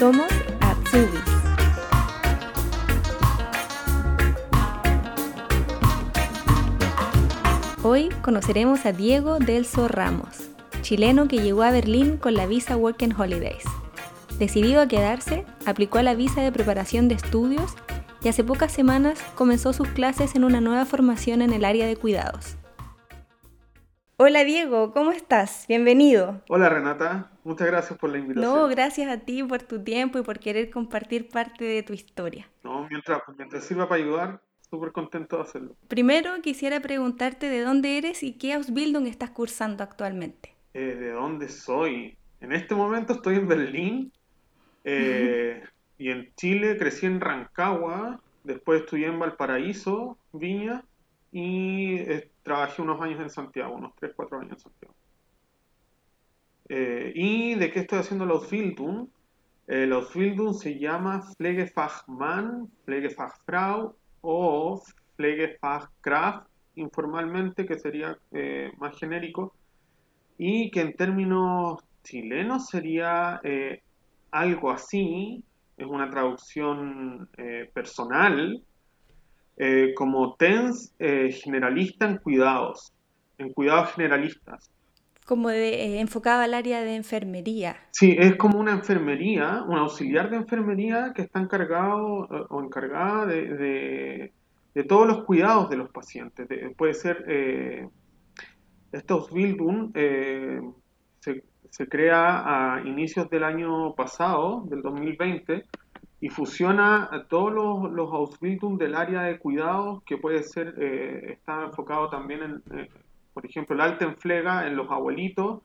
Somos Atsubis. Hoy conoceremos a Diego Delso Ramos, chileno que llegó a Berlín con la visa Working Holidays. Decidido a quedarse, aplicó la visa de preparación de estudios y hace pocas semanas comenzó sus clases en una nueva formación en el área de cuidados. Hola Diego, ¿cómo estás? Bienvenido. Hola Renata, muchas gracias por la invitación. No, gracias a ti por tu tiempo y por querer compartir parte de tu historia. No, mientras, mientras sirva para ayudar, súper contento de hacerlo. Primero quisiera preguntarte de dónde eres y qué Ausbildung estás cursando actualmente. Eh, ¿De dónde soy? En este momento estoy en Berlín eh, y en Chile crecí en Rancagua, después estudié en Valparaíso, Viña y eh, trabajé unos años en Santiago, unos 3, 4 años en Santiago. Eh, ¿Y de qué estoy haciendo la Ausbildung? Eh, la se llama Pflegefachmann, Pflegefachfrau o Pflegefachkraft, informalmente, que sería eh, más genérico, y que en términos chilenos sería eh, algo así, es una traducción personal, como TENS generalista en cuidados, en cuidados generalistas. Como de, eh, al área de enfermería. Sí, es como una enfermería, un auxiliar de enfermería que está encargado eh, o encargada de, todos los cuidados de los pacientes. De- puede ser, eh, esta Ausbildung eh, se, se crea a inicios del año pasado, del 2020, y fusiona a todos los, los Ausbildung del área de cuidados, que puede ser, eh, está enfocado también en, por ejemplo, el Altenpflege en los abuelitos,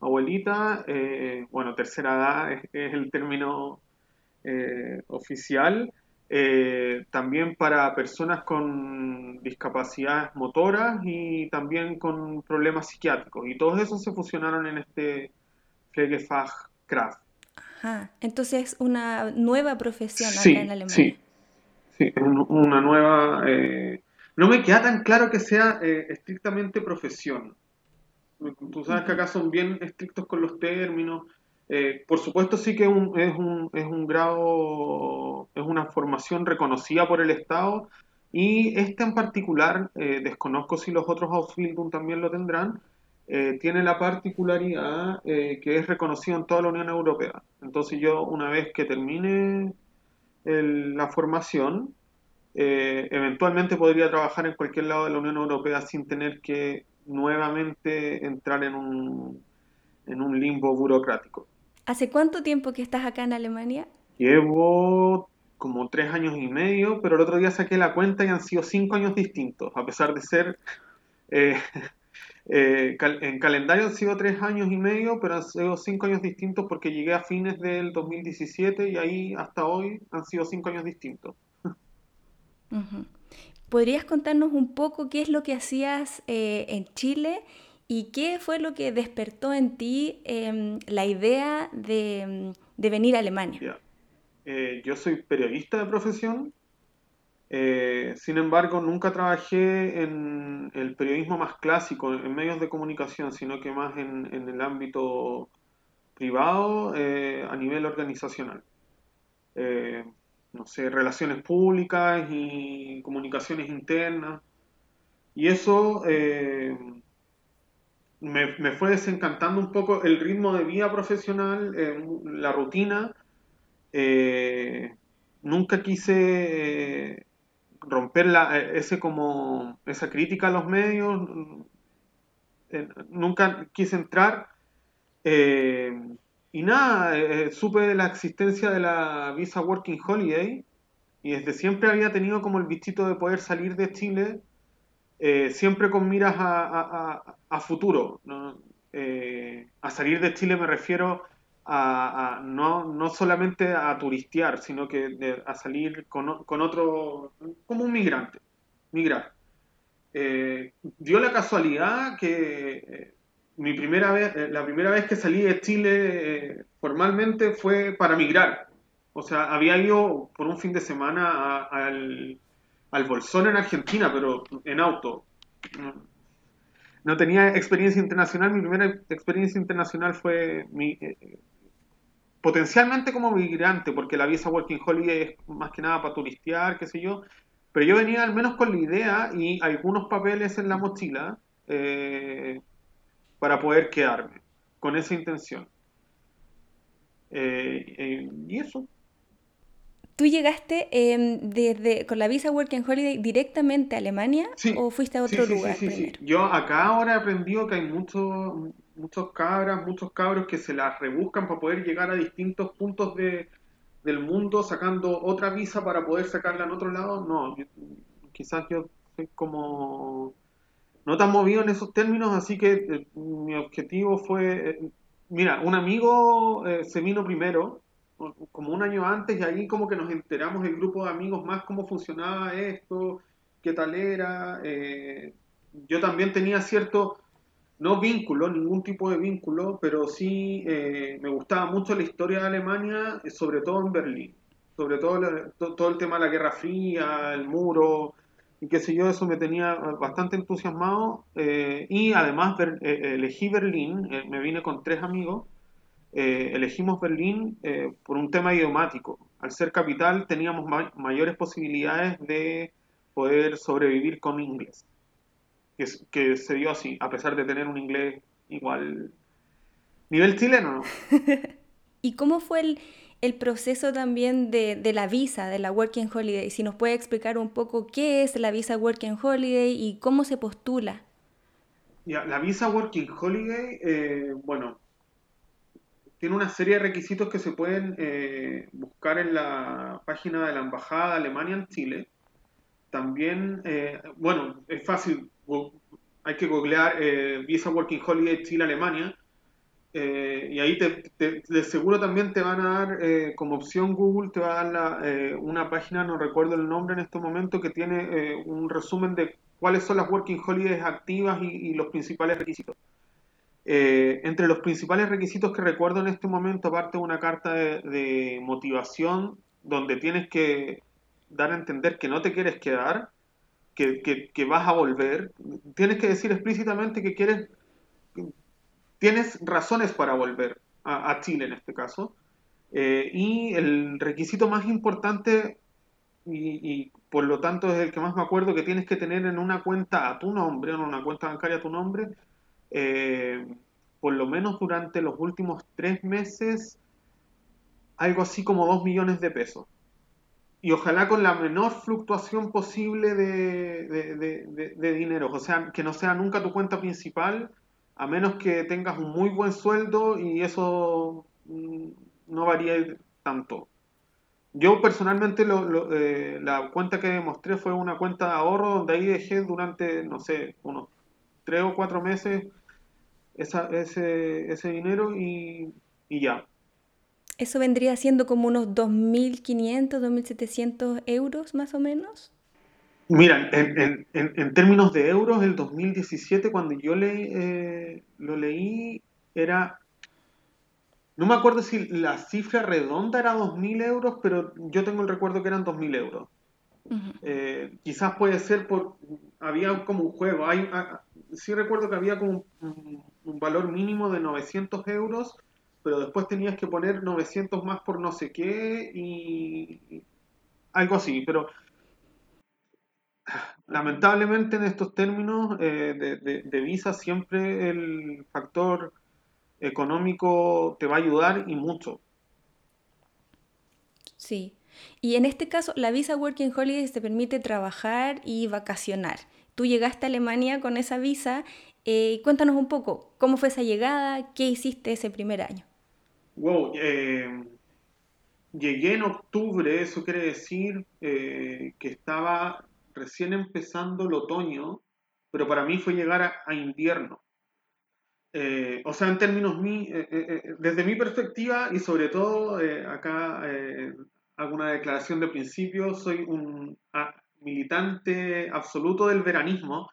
abuelita, eh, bueno, tercera edad es, es el término eh, oficial, eh, también para personas con discapacidades motoras y también con problemas psiquiátricos. Y todos esos se fusionaron en este Pflegefachkraft. Ajá. Entonces, una nueva profesión acá en Alemania. sí, sí, es un- una nueva... eh, no me queda tan claro que sea eh, estrictamente profesión. Tú sabes que acá son bien estrictos con los términos. Eh, por supuesto sí que un- es un, es un grado, es una formación reconocida por el Estado y este en particular, eh, desconozco si los otros Ausbildung también lo tendrán, tiene la particularidad que es reconocido en toda la Unión Europea. Entonces yo una vez que termine la formación, eh, eventualmente podría trabajar en cualquier lado de la Unión Europea sin tener que nuevamente entrar en un, en un limbo burocrático. ¿Hace cuánto tiempo que estás acá en Alemania? Llevo como tres años y medio, pero el otro día saqué la cuenta y han sido cinco años distintos, a pesar de ser, eh, eh, cal- en calendario han sido tres años y medio, pero han sido cinco años distintos porque llegué a fines del 2017 y ahí hasta hoy han sido cinco años distintos. ¿Podrías contarnos un poco qué es lo que hacías eh, en Chile y qué fue lo que despertó en ti em, la idea de, de venir a Alemania? Eh, yo soy periodista de profesión, eh, sin embargo, nunca trabajé en el periodismo más clásico, en medios de comunicación, sino que más en, el ámbito privado, a nivel organizacional. No sé, relaciones públicas y comunicaciones internas. Y eso eh, me, me fue desencantando un poco el ritmo de vida profesional, eh, la rutina. Eh, nunca quise romper la, ese como, esa crítica a los medios, nunca quise entrar. Eh, y nada, eh, supe de la existencia de la visa Working Holiday y desde siempre había tenido como el bichito de poder salir de Chile, eh, siempre con miras a, futuro. Eh, a salir de Chile me refiero a, no, no solamente a turistear, sino que de- a salir con, con otro, como un migrante, migrar. Eh, dio la casualidad que eh, mi primera vez, eh, la primera vez que salí de Chile eh, formalmente fue para migrar. O sea, había ido por un fin de semana a- al, al Bolsón en Argentina, pero en auto. No tenía experiencia internacional. Mi primera experiencia internacional fue mi, eh, potencialmente como migrante, porque la visa Working Holiday es más que nada para turistear, qué sé yo, pero yo venía al menos con la idea y algunos papeles en la mochila eh, para poder quedarme, con esa intención. Eh, eh, y eso. ¿Tú llegaste em, desde, con la visa Working Holiday directamente a Alemania o fuiste a otro lugar primero? Yo acá ahora he aprendido que hay muchos muchos cabras, muchos cabros que se las rebuscan para poder llegar a distintos puntos de, del mundo sacando otra visa para poder sacarla en otro lado. No, quizás yo soy como no tan movido en esos términos, así que eh, mi objetivo fue, eh, mira, un amigo eh, se vino primero, como un año antes, y ahí como que nos enteramos el grupo de amigos más cómo funcionaba esto, qué tal era. yo también tenía cierto no vínculo, ningún tipo de vínculo, pero sí me gustaba mucho la historia de Alemania, sobre todo en Berlín, sobre todo, todo el tema de la Guerra Fría, el muro, y qué sé yo, eso me tenía bastante entusiasmado, eh, y además elegí Berlín, me vine con tres amigos, elegimos Berlín por un tema idiomático, al ser capital teníamos mayores posibilidades de poder sobrevivir con inglés que, se dio así, a pesar de tener un inglés igual nivel chileno, ¿no? ¿Y cómo fue el, proceso también de, la visa, de la Working Holiday? Si nos puede explicar un poco qué es la visa Working Holiday y cómo se postula. la visa Working Holiday, eh, bueno, tiene una serie de requisitos que se pueden eh, buscar en la página de la Embajada de Alemania en Chile. También, eh, bueno, es fácil, hay que googlear Visa Working Holiday Chile-Alemania. Eh, y ahí te, de seguro también te van a dar eh, como opción Google, te va a dar una página, no recuerdo el nombre en este momento, que tiene un resumen de cuáles son las Working Holidays activas y, los principales requisitos. entre los principales requisitos que recuerdo en este momento, aparte de una carta de motivación, donde tienes que dar a entender que no te quieres quedar, que, vas a volver, tienes que decir explícitamente que quieres, tienes razones para volver a, Chile en este caso. Eh, y el requisito más importante, y, por lo tanto es el que más me acuerdo, que tienes que tener en una cuenta a tu nombre, en una cuenta bancaria a tu nombre, eh, por lo menos durante los últimos tres meses, algo así como dos millones de pesos y ojalá con la menor fluctuación posible de, dinero, o sea, que no sea nunca tu cuenta principal, a menos que tengas un muy buen sueldo y eso mm, no varía tanto. Yo personalmente eh, la cuenta que mostré fue una cuenta de ahorro donde ahí dejé durante, no sé, unos tres o cuatro meses ese, ese dinero y, y ya. Eso vendría siendo como unos 2.500, 2.700 euros más o menos. Mira, en, en, términos de euros, el 2017 cuando yo le, eh, lo leí era, no me acuerdo si la cifra redonda era 2.000 euros, pero yo tengo el recuerdo que eran 2.000 euros. Eh, quizás puede ser por, había como un juego, hay, ah, sí recuerdo que había como un, un valor mínimo de 900 euros pero después tenías que poner 900 más por no sé qué y algo así, pero lamentablemente en estos términos eh, de, visa siempre el factor económico te va a ayudar y mucho. Sí, y en este caso la visa Working Holiday te permite trabajar y vacacionar. Tú llegaste a Alemania con esa visa, eh, cuéntanos un poco, ¿cómo fue esa llegada? ¿Qué hiciste ese primer año? Wow, eh, llegué en octubre, eso quiere decir que estaba recién empezando el otoño, pero para mí fue llegar a, invierno. Eh, o sea, en términos mi, desde mi perspectiva y sobre todo acá hago una declaración de principio, soy un ah, militante absoluto del veranismo,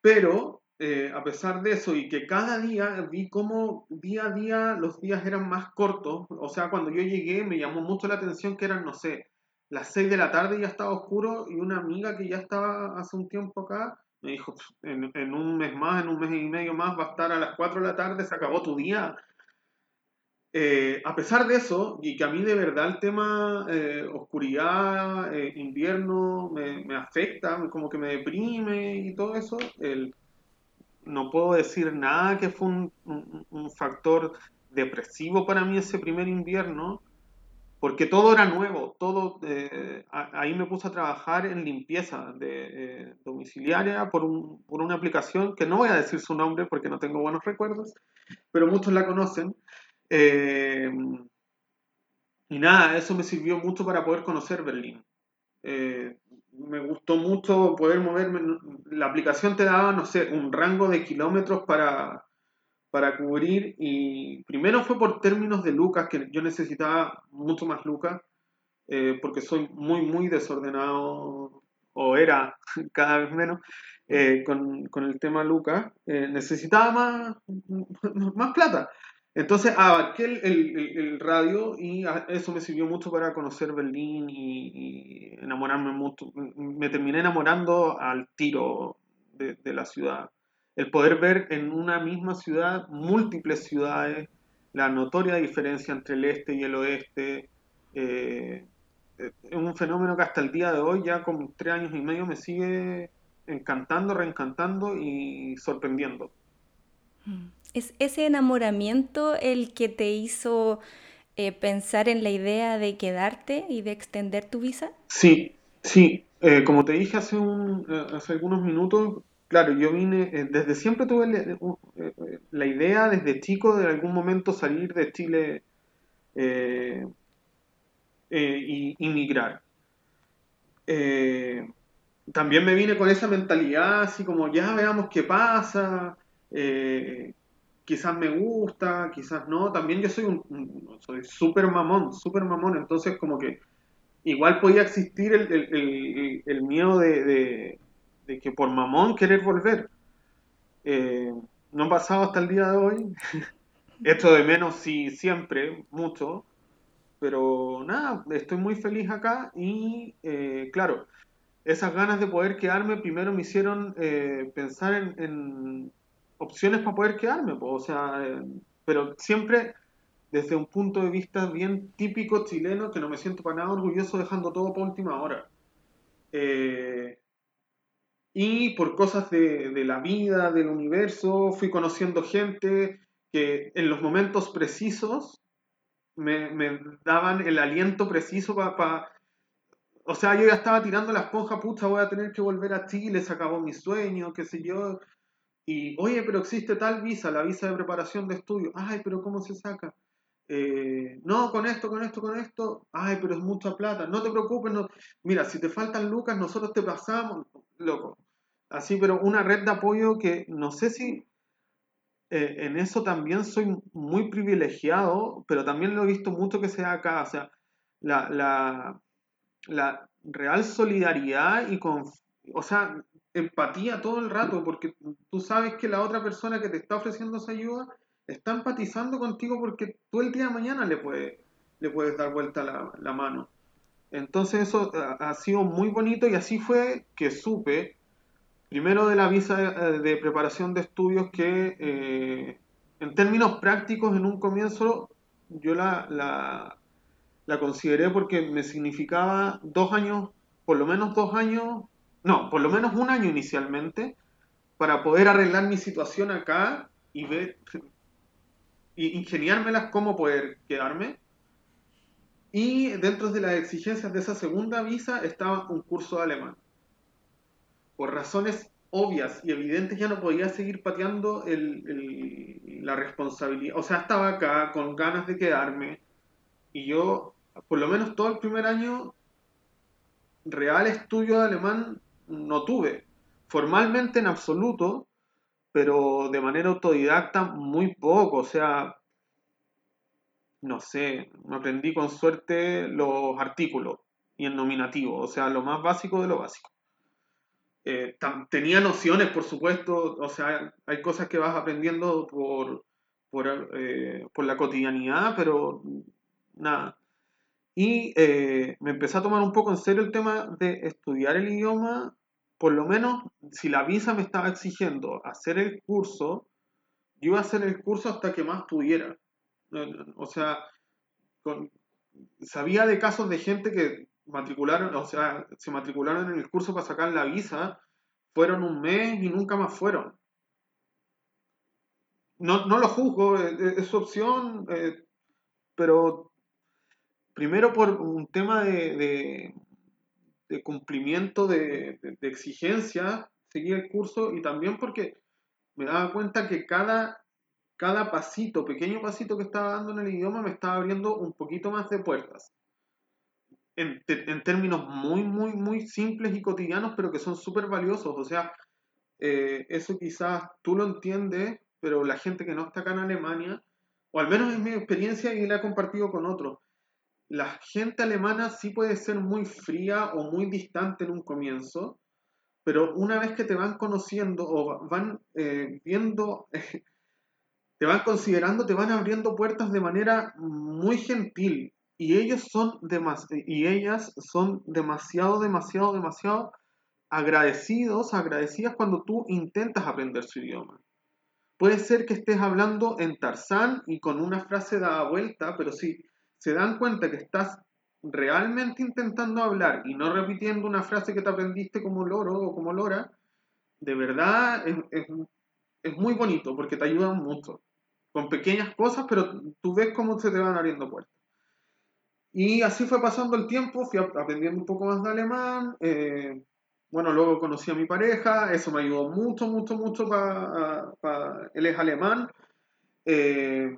pero eh, a pesar de eso y que cada día vi cómo día a día los días eran más cortos, o sea, cuando yo llegué me llamó mucho la atención que eran, no sé, las 6 de la tarde ya estaba oscuro y una amiga que ya estaba hace un tiempo acá me dijo, en, un mes más, en un mes y medio más va a estar a las 4 de la tarde, se acabó tu día. eh, a pesar de eso, y que a mí de verdad el tema eh, oscuridad, eh, invierno, me, afecta, como que me deprime y todo eso, el, no puedo decir nada que fue un, factor depresivo para mí ese primer invierno, porque todo era nuevo, todo, ahí me puse a trabajar en limpieza de, domiciliaria por, por una aplicación que no voy a decir su nombre porque no tengo buenos recuerdos, pero muchos la conocen. Eh, y nada, eso me sirvió mucho para poder conocer Berlín. Eh, me gustó mucho poder moverme. La aplicación te daba, no sé, un rango de kilómetros para, para cubrir y primero fue por términos de lucas, que yo necesitaba mucho más lucas, eh, porque soy muy, muy desordenado, o era cada vez menos, con, con, el tema lucas. necesitaba más, más plata. Entonces abarqué el, radio y eso me sirvió mucho para conocer Berlín y, enamorarme mucho. Me terminé enamorando al tiro de, la ciudad. El poder ver en una misma ciudad múltiples ciudades, la notoria diferencia entre el este y el oeste. Eh, es un fenómeno que hasta el día de hoy, ya con tres años y medio, me sigue encantando, reencantando y sorprendiendo. Mm. ¿Es ese enamoramiento el que te hizo eh, pensar en la idea de quedarte y de extender tu visa? Sí, sí. Eh, como te dije hace, un, hace algunos minutos, claro, yo vine, desde siempre tuve la, idea, desde chico, de algún momento salir de Chile y inmigrar. también me vine con esa mentalidad, así como ya veamos qué pasa quizás me gusta, quizás no. También yo soy un, soy súper mamón, súper mamón. Entonces como que igual podía existir el, miedo de, que por mamón querer volver. Eh, no ha pasado hasta el día de hoy. Esto de menos sí siempre, mucho. Pero nada, estoy muy feliz acá y eh, claro, esas ganas de poder quedarme primero me hicieron eh, pensar en opciones para poder quedarme, o sea, pero siempre desde un punto de vista bien típico chileno, que no me siento para nada orgulloso dejando todo por última hora. Eh, y por cosas de, la vida, del universo, fui conociendo gente que en los momentos precisos me, daban el aliento preciso para... o sea, yo ya estaba tirando la esponja, puta, voy a tener que volver a Chile, se acabó mi sueño, qué sé yo. Y, oye, pero existe tal visa, la visa de preparación de estudio. Ay, pero ¿cómo se saca? Eh, no, con esto, con esto, con esto. Ay, pero es mucha plata. No te preocupes. No. Mira, si te faltan lucas, nosotros te pasamos. Loco. Así, pero una red de apoyo que no sé si eh, en eso también soy muy privilegiado, pero también lo he visto mucho que sea acá. O sea, la, la, la real solidaridad y con... O sea, empatía todo el rato, porque tú sabes que la otra persona que te está ofreciendo esa ayuda está empatizando contigo porque tú el día de mañana le, puedes le puedes dar vuelta la, mano. Entonces eso ha, sido muy bonito y así fue que supe, primero de la visa de, preparación de estudios, que eh, en términos prácticos en un comienzo yo la consideré porque me significaba dos años, por lo menos dos años no, por lo menos un año inicialmente, para poder arreglar mi situación acá y ver, y ingeniármelas cómo poder quedarme. Y dentro de las exigencias de esa segunda visa estaba un curso de alemán. Por razones obvias y evidentes ya no podía seguir pateando la responsabilidad. O sea, estaba acá con ganas de quedarme y yo, por lo menos todo el primer año, real estudio de alemán no tuve. Formalmente en absoluto, pero de manera autodidacta muy poco. O sea, no sé, me aprendí con suerte los artículos y el nominativo, o sea, lo más básico de lo básico. Eh, tenía nociones, por supuesto, o sea, hay cosas que vas aprendiendo por, por, eh, por la cotidianidad, pero nada. Y eh, me empecé a tomar un poco en serio el tema de estudiar el idioma, por lo menos si la visa me estaba exigiendo hacer el curso, yo iba a hacer el curso hasta que más pudiera. O sea, sabía de casos de gente que matricularon, o sea, se matricularon en el curso para sacar la visa, fueron un mes y nunca más fueron. No, no lo juzgo, eh, eh, es, su opción, eh, pero primero por un tema de, de, cumplimiento de, de, exigencia, seguir el curso y también porque me daba cuenta que cada, cada pasito, pequeño pasito que estaba dando en el idioma me estaba abriendo un poquito más de puertas. En, términos muy, muy, muy simples y cotidianos, pero que son súper valiosos. O sea, eso quizás tú lo entiendes pero la gente que no está acá en Alemania, o al menos en mi experiencia y la he compartido con otros, la gente alemana sí puede ser muy fría o muy distante en un comienzo, pero una vez que te van conociendo o van eh, viendo, te van considerando, te van abriendo puertas de manera muy gentil. Y ellos son y ellas son demasiado, demasiado, demasiado agradecidos, agradecidas cuando tú intentas aprender su idioma. Puede ser que estés hablando en Tarzán y con una frase dada vuelta, pero si se dan cuenta que estás realmente intentando hablar y no repitiendo una frase que te aprendiste como loro o como lora, de verdad es, muy bonito porque te ayuda mucho. Con pequeñas cosas, pero tú ves cómo se te van abriendo puertas. Y así fue pasando el tiempo, fui aprendiendo un poco más de alemán. Eh, bueno, luego conocí a mi pareja, eso me ayudó mucho, mucho, mucho para... él es alemán, eh,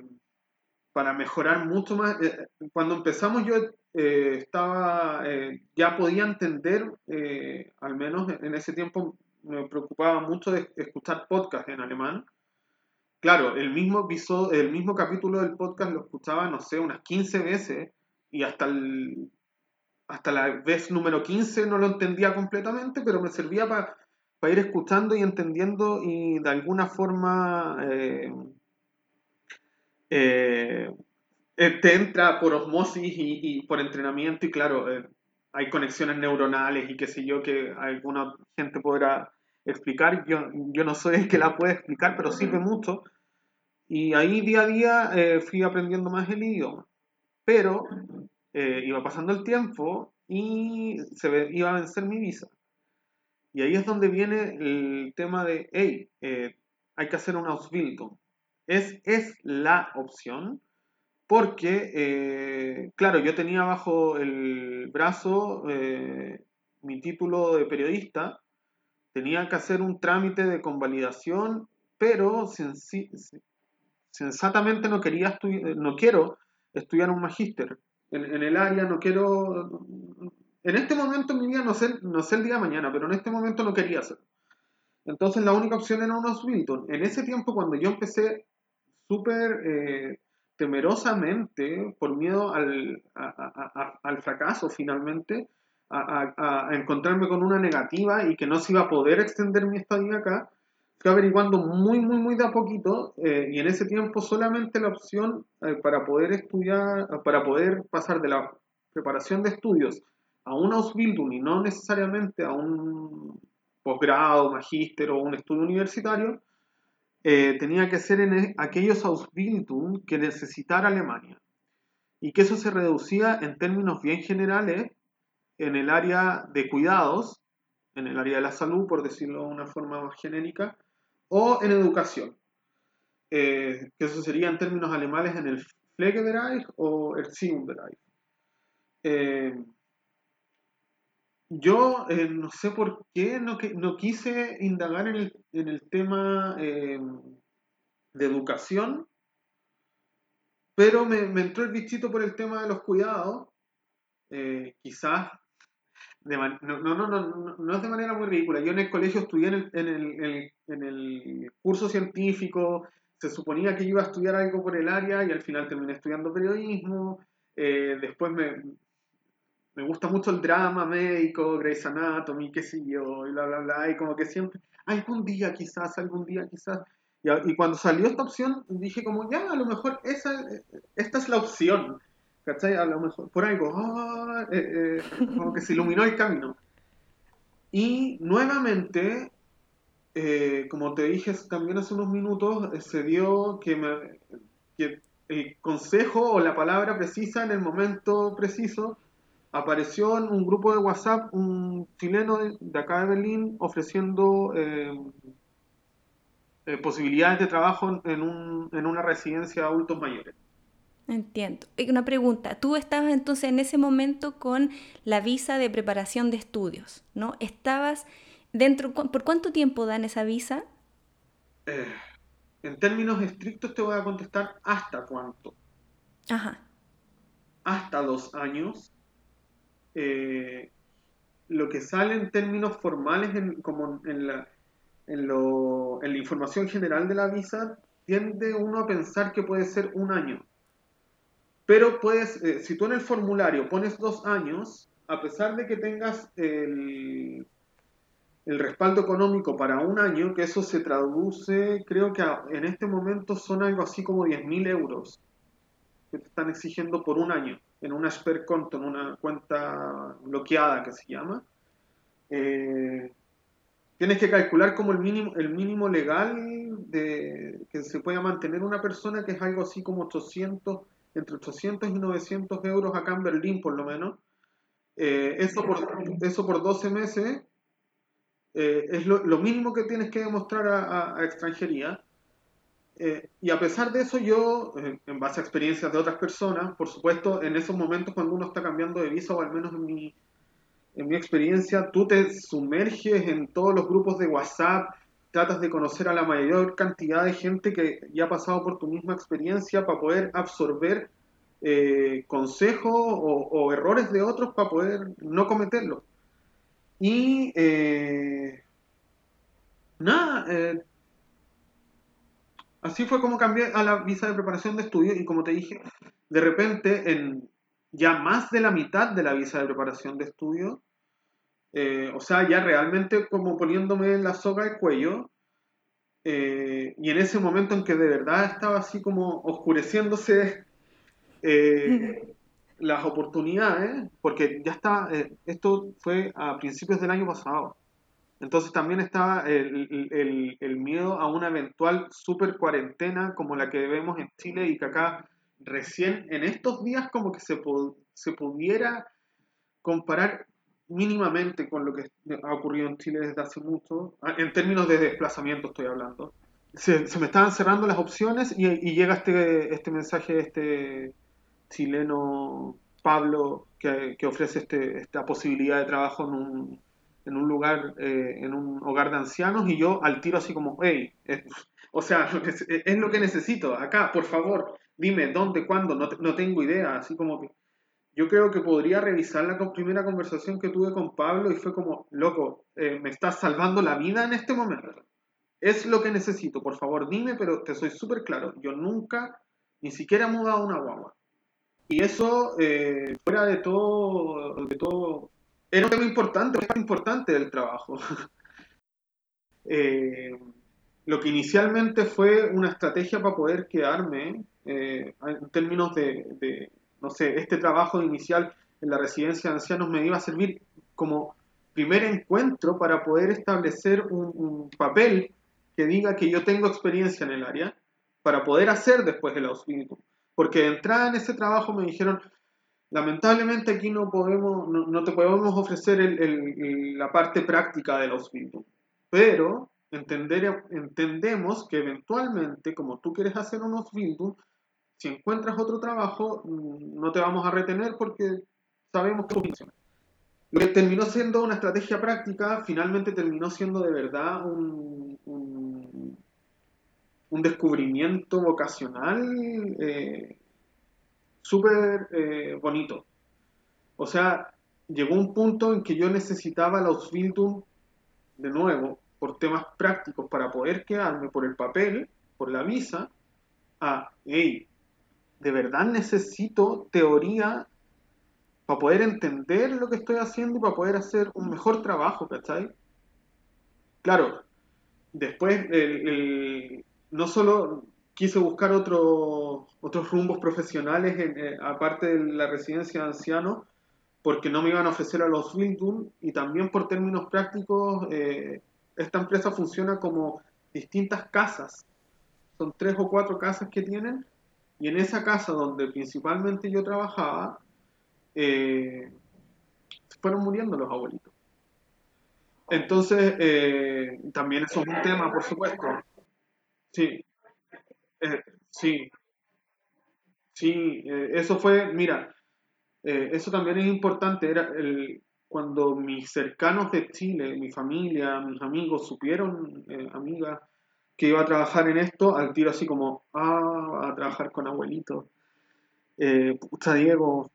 para mejorar mucho más. Eh, cuando empezamos yo estaba, ya podía entender, al menos en ese tiempo me preocupaba mucho de escuchar podcast en alemán. Claro, el mismo, el mismo capítulo del podcast lo escuchaba, no sé, unas 15 veces y hasta hasta la vez número 15 no lo entendía completamente, pero me servía para ir escuchando y entendiendo y de alguna forma eh, eh, eh, te entra por osmosis y, por entrenamiento y claro, hay conexiones neuronales y qué sé yo que alguna gente podrá explicar. Yo, yo no soy el que la puede explicar, pero sirve mucho. Y ahí día a día fui aprendiendo más el idioma. Pero eh, iba pasando el tiempo y se iba a vencer mi visa. Y ahí es donde viene el tema de, hey, eh, hay que hacer un Ausbildung. Es, es la opción porque, eh, claro, yo tenía bajo el brazo mi título de periodista, tenía que hacer un trámite de convalidación, pero sensatamente no, quería no quiero estudiar un magíster en, el área, no quiero... En este momento en mi vida, no sé, no sé el día de mañana, pero en este momento no quería hacerlo. Entonces la única opción era unos Wilton. En ese tiempo, cuando yo empecé súper eh, temerosamente, por miedo al, al fracaso finalmente, a, encontrarme con una negativa y que no se iba a poder extender mi estadía acá, fui averiguando muy, muy, muy de a poquito eh, y en ese tiempo solamente la opción eh, para poder estudiar, para poder pasar de la preparación de estudios a un Ausbildung y no necesariamente a un posgrado, magíster o un estudio universitario, eh, tenía que ser en e, aquellos Ausbildung que necesitara Alemania. Y que eso se reducía en términos bien generales en el área de cuidados, en el área de la salud, por decirlo de una forma más genérica, o en educación. Eh, que eso sería en términos alemanes en el Pflegebereich o el Eh, yo eh, no sé por qué no, no quise indagar en el, tema eh, de educación, pero me, entró el bichito por el tema de los cuidados. quizás no, no, no, no, no es de manera muy ridícula. Yo en el colegio estudié en el, en el, en el, curso científico, se suponía que iba a estudiar algo por el área y al final terminé estudiando periodismo. Eh, después me, me gusta mucho el drama médico, Grey's Anatomy, qué sé yo, y bla, bla, bla. Y como que siempre, algún día quizás, algún día quizás. Y, y cuando salió esta opción, dije como, ya, a lo mejor esa, esta es la opción. ¿Cachai? A lo mejor por algo, ah, eh, eh, como que se iluminó el camino. Y nuevamente, eh, como te dije también hace unos minutos, se dio que, me, que el consejo o la palabra precisa en el momento preciso, apareció en un grupo de WhatsApp un chileno de, acá de Berlín ofreciendo eh, eh, posibilidades de trabajo en, un, en una residencia de adultos mayores. Entiendo. Una pregunta, tú estabas entonces en ese momento con la visa de preparación de estudios, ¿no? Estabas dentro, ¿por cuánto tiempo dan esa visa? Eh, en términos estrictos te voy a contestar hasta cuánto. Ajá. Hasta dos años. Eh, lo que sale en términos formales, como en la, en, en la información general de la visa, tiende uno a pensar que puede ser un año. Pero puedes, eh, si tú en el formulario pones dos años, a pesar de que tengas el, respaldo económico para un año, que eso se traduce, creo que en este momento son algo así como 10.000 euros que te están exigiendo por un año en una Sperkonto, en una cuenta bloqueada que se llama. Eh, tienes que calcular como el mínimo, el mínimo legal de, que se pueda mantener una persona, que es algo así como 800 entre 800 y 900 euros acá en Berlín, por lo menos. Eh, eso, por, eso por 12 meses eh, es lo, mínimo que tienes que demostrar a, extranjería. Eh, y a pesar de eso, yo, en base a experiencias de otras personas, por supuesto, en esos momentos cuando uno está cambiando de visa, o al menos en mi, en mi experiencia, tú te sumerges en todos los grupos de WhatsApp, tratas de conocer a la mayor cantidad de gente que ya ha pasado por tu misma experiencia para poder absorber eh, consejos o, errores de otros para poder no cometerlos. Y eh, nada, eh, así fue como cambié a la visa de preparación de estudio y como te dije, de repente en ya más de la mitad de la visa de preparación de estudio, eh, o sea, ya realmente como poniéndome la soga de cuello. Eh, y en ese momento en que de verdad estaba así como oscureciéndose eh, las oportunidades, porque ya está, esto fue a principios del año pasado. Entonces también estaba el, el miedo a una eventual super cuarentena como la que vemos en Chile y que acá recién en estos días como que se, se pudiera comparar mínimamente con lo que ha ocurrido en Chile desde hace mucho, ah, en términos de desplazamiento estoy hablando. Se, me estaban cerrando las opciones y, llega este, este mensaje de este chileno Pablo que, ofrece este, esta posibilidad de trabajo en un, en un lugar, eh, en un hogar de ancianos y yo al tiro así como, hey, o sea, es, lo que necesito, acá, por favor, dime dónde, cuándo, no, no tengo idea, así como que yo creo que podría revisar la primera conversación que tuve con Pablo y fue como, loco, eh, me estás salvando la vida en este momento. Es lo que necesito, por favor dime, pero te soy súper claro, yo nunca, ni siquiera he mudado una guagua. Y eso, eh, fuera de todo, de todo, era un tema importante, tema importante del trabajo. Eh, lo que inicialmente fue una estrategia para poder quedarme, en términos de no sé, este trabajo inicial en la residencia de ancianos me iba a servir como primer encuentro para poder establecer un, papel que diga que yo tengo experiencia en el área para poder hacer después el Ausbildung. Porque de entrada en ese trabajo me dijeron, lamentablemente aquí no, podemos, no, te podemos ofrecer la parte práctica del Ausbildung, pero entender, entendemos que eventualmente, como tú quieres hacer un Ausbildung, si encuentras otro trabajo, mm, no te vamos a retener porque sabemos que funciona. Lo que terminó siendo una estrategia práctica, finalmente terminó siendo de verdad un, un, descubrimiento vocacional eh, súper eh, bonito. O sea, llegó un punto en que yo necesitaba la Ausbildung de nuevo, por temas prácticos, para poder quedarme por el papel, por la visa, a, hey, de verdad necesito teoría para poder entender lo que estoy haciendo y para poder hacer un mejor trabajo, ¿cachai? Claro, después no solo quise buscar otros rumbos profesionales eh, aparte de la residencia de ancianos, porque no me iban a ofrecer a los Wildun y también por términos prácticos, eh, esta empresa funciona como distintas casas. Son tres o cuatro casas que tienen Y en esa casa donde principalmente yo trabajaba, eh, fueron muriendo los abuelitos. Entonces, eh, también eso es un tema, por supuesto. Sí, eh, sí, sí, eso fue, mira, eso también es importante, era el, cuando mis cercanos de Chile, mi familia, mis amigos supieron, amigas, que iba a trabajar en esto, al tiro así como, ah, a trabajar con abuelitos. Eh, Diego,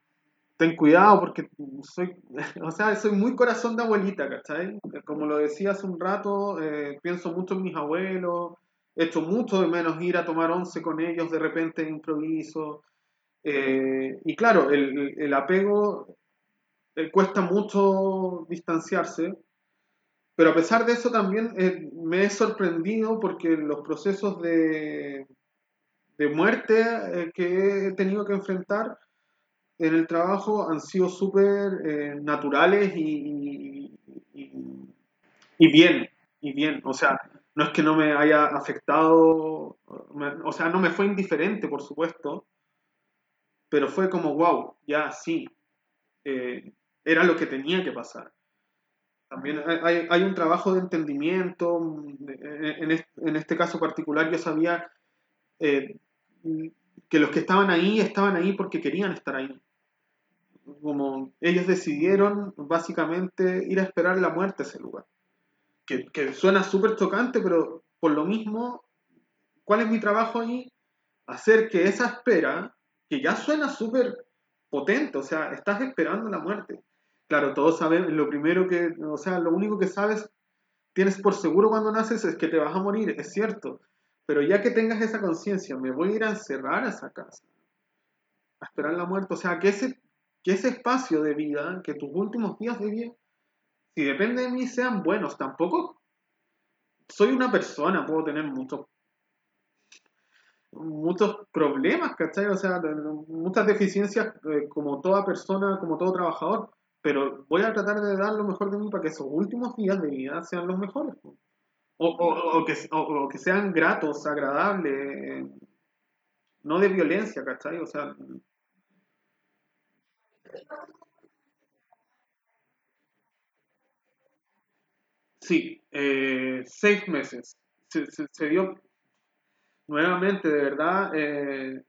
ten cuidado porque soy, o sea, soy muy corazón de abuelita, ¿cachai? Como lo decía hace un rato, eh, pienso mucho en mis abuelos, echo mucho de menos ir a tomar once con ellos de repente de improviso. Eh, y claro, el, apego cuesta mucho distanciarse, pero a pesar de eso también eh, me he sorprendido porque los procesos de, muerte eh, que he tenido que enfrentar en el trabajo han sido súper eh, naturales y, bien, y bien. O sea, no es que no me haya afectado, o sea, no me fue indiferente, por supuesto, pero fue como, wow, ya sí, era lo que tenía que pasar. También hay, un trabajo de entendimiento. En este, caso particular yo sabía eh, que los que estaban ahí estaban ahí porque querían estar ahí. Como ellos decidieron básicamente ir a esperar la muerte a ese lugar. Que, que suena súper chocante, pero por lo mismo, ¿cuál es mi trabajo ahí? Hacer que esa espera, que ya suena súper potente, o sea, estás esperando la muerte Claro, todos saben, lo primero que, o sea, lo único que sabes, tienes por seguro cuando naces es que te vas a morir, es cierto. Pero ya que tengas esa conciencia, me voy a ir a encerrar a esa casa, a esperar la muerte. O sea, que ese, que ese espacio de vida, que tus últimos días de vida, si depende de mí, sean buenos. Tampoco soy una persona, puedo tener muchos muchos problemas, ¿cachai? O sea, muchas deficiencias eh, como toda persona, como todo trabajador pero voy a tratar de dar lo mejor de mí para que esos últimos días de vida sean los mejores. O, o, que, o, que, sean gratos, agradables, no de violencia, ¿cachai? O sea... Sí, eh, seis meses. Se, dio nuevamente, de verdad, eh,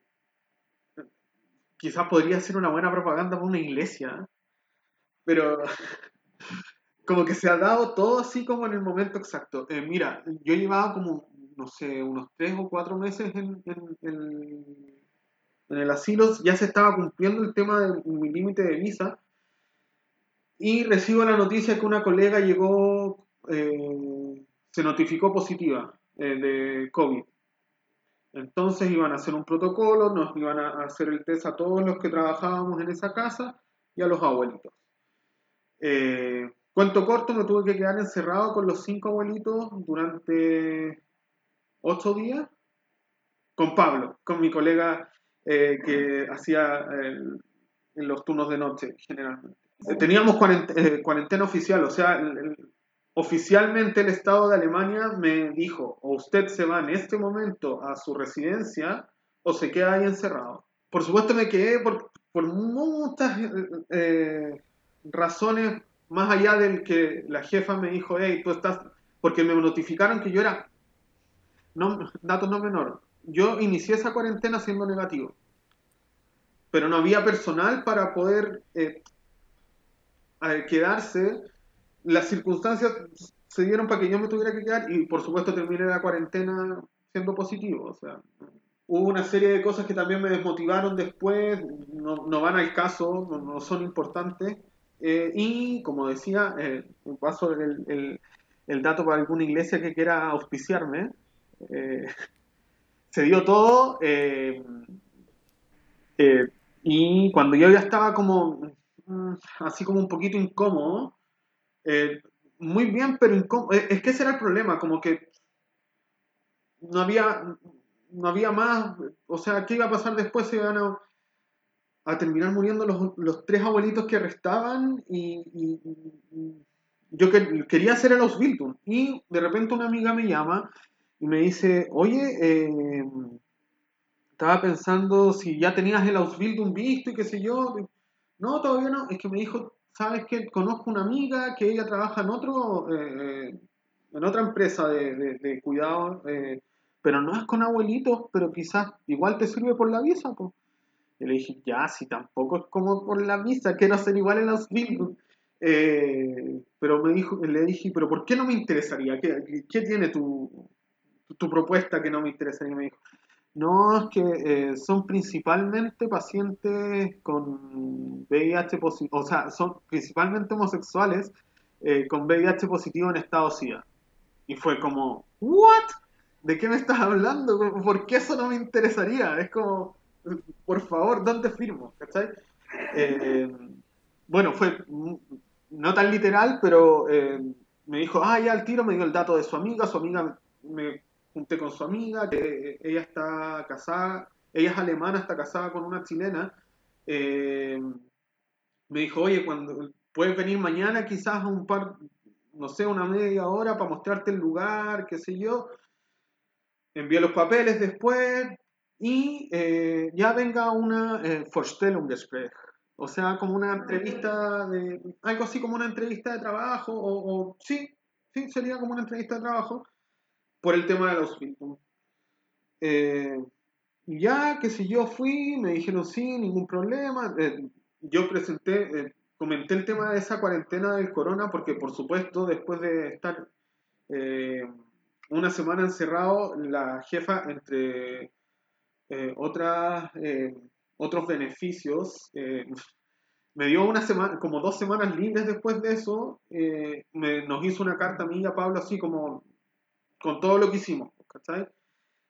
quizás podría ser una buena propaganda para una iglesia, pero como que se ha dado todo así como en el momento exacto. Eh, mira, yo llevaba como, no sé, unos tres o cuatro meses en, el asilo, ya se estaba cumpliendo el tema de mi límite de visa, y recibo la noticia que una colega llegó, eh, se notificó positiva eh, de COVID. Entonces iban a hacer un protocolo, nos iban a hacer el test a todos los que trabajábamos en esa casa y a los abuelitos. Eh, cuento corto, me tuve que quedar encerrado con los cinco abuelitos durante ocho días con Pablo, con mi colega eh, que hacía en los turnos de noche generalmente. Teníamos eh, cuarentena, oficial, o sea, oficialmente el Estado de Alemania me dijo, o usted se va en este momento a su residencia o se queda ahí encerrado. Por supuesto me quedé por, por muchas razones más allá del que la jefa me dijo, hey, tú estás, porque me notificaron que yo era, no, datos no menor, yo inicié esa cuarentena siendo negativo, pero no había personal para poder eh, quedarse, las circunstancias se dieron para que yo me tuviera que quedar y por supuesto terminé la cuarentena siendo positivo, o sea, hubo una serie de cosas que también me desmotivaron después, no, no van al caso, no son importantes, eh, y como decía, eh, paso el, el, dato para alguna iglesia que quiera auspiciarme. Eh, se dio todo. Eh, y cuando yo ya estaba como mm, así como un poquito incómodo, muy bien, pero incómodo. Es que ese era el problema, como que no había, no había más. O sea, ¿qué iba a pasar después? Se iban a a terminar muriendo los, los tres abuelitos que restaban y, yo quería hacer el Ausbildung y de repente una amiga me llama y me dice, oye, eh, estaba pensando si ya tenías el Ausbildung visto y qué sé yo. No, todavía no. Es que me dijo, ¿sabes que Conozco una amiga que ella trabaja en otro, eh, eh, en otra empresa de, de, cuidado, eh, pero no es con abuelitos, pero quizás igual te sirve por la visa. Y le dije, ya, si tampoco es como por la visa, quiero ser igual en Ausbildung. pero me dijo, le dije, pero ¿por qué no me interesaría? ¿Qué, qué tiene tu, tu propuesta que no me interesaría? Y me dijo, no, es que eh, son principalmente pacientes con VIH positivo, o sea, son principalmente homosexuales eh, con VIH positivo en estado SIDA. Y fue como, ¿what? ¿De qué me estás hablando? ¿Por qué eso no me interesaría? Es como, por favor, ¿dónde firmo? ¿Cachai? Eh, bueno, fue no tan literal, pero me dijo, ah, ya al tiro me dio el dato de su amiga, su amiga me junté con su amiga, que ella está casada, ella es alemana, está casada con una chilena. Eh, me dijo, oye, cuando puedes venir mañana quizás a un par, no sé, una media hora para mostrarte el lugar, qué sé yo. Envié los papeles después y eh, ya venga una eh, Vorstellungsgespräch. O sea, como una entrevista de. algo así como una entrevista de trabajo, o, sí, sí, sería como una entrevista de trabajo por el tema de los eh, ya que si yo fui, me dijeron sí, ningún problema. Eh, yo presenté, eh, comenté el tema de esa cuarentena del corona porque por supuesto después de estar una semana encerrado, la jefa entre otras, otros beneficios me dio una semana, como dos semanas libres después de eso, nos hizo una carta a mí y a Pablo así como con todo lo que hicimos, ¿cachai?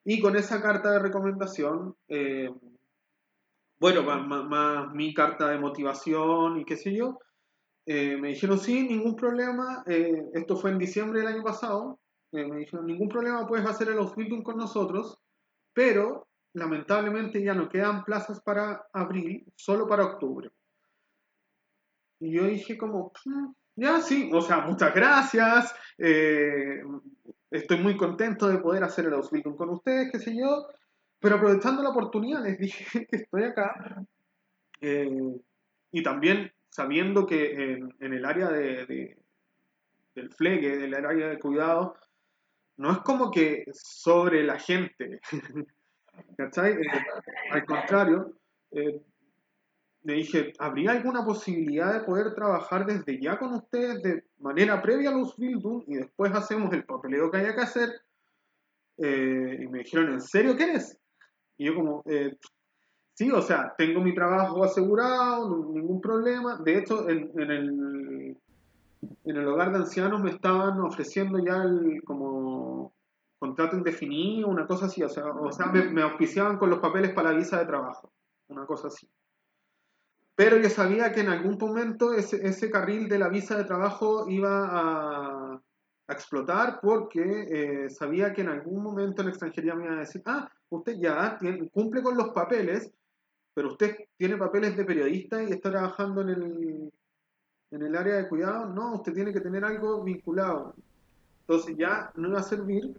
Y con esa carta de recomendación, eh, bueno, más, mi carta de motivación y qué sé yo, eh, me dijeron, sí, ningún problema, eh, esto fue en diciembre del año pasado, me dijeron, ningún problema, puedes hacer el Ausbildung con nosotros, pero lamentablemente ya no quedan plazas para abril, solo para octubre. Y yo dije como, mm, ya sí, o sea, muchas gracias, estoy muy contento de poder hacer el Ausbildung con ustedes, qué sé yo, pero aprovechando la oportunidad les dije que estoy acá eh, y también sabiendo que en, el área de, del flegue, del área de cuidado, no es como que sobre la gente, ¿cachai? Eh, al contrario, eh, le dije, ¿habría alguna posibilidad de poder trabajar desde ya con ustedes de manera previa a los Bildung y después hacemos el papeleo que haya que hacer? Eh, y me dijeron, ¿en serio quieres? Y yo como, eh, sí, o sea, tengo mi trabajo asegurado, ningún problema. De hecho, en, el, en el hogar de ancianos me estaban ofreciendo ya el como contrato indefinido, una cosa así, o sea, o sea me, me auspiciaban con los papeles para la visa de trabajo, una cosa así. Pero yo sabía que en algún momento ese, ese carril de la visa de trabajo iba a, a explotar porque eh, sabía que en algún momento en extranjería me iba a decir, ah, usted ya cumple con los papeles, pero usted tiene papeles de periodista y está trabajando en el, en el área de cuidado, no, usted tiene que tener algo vinculado. Entonces ya no iba a servir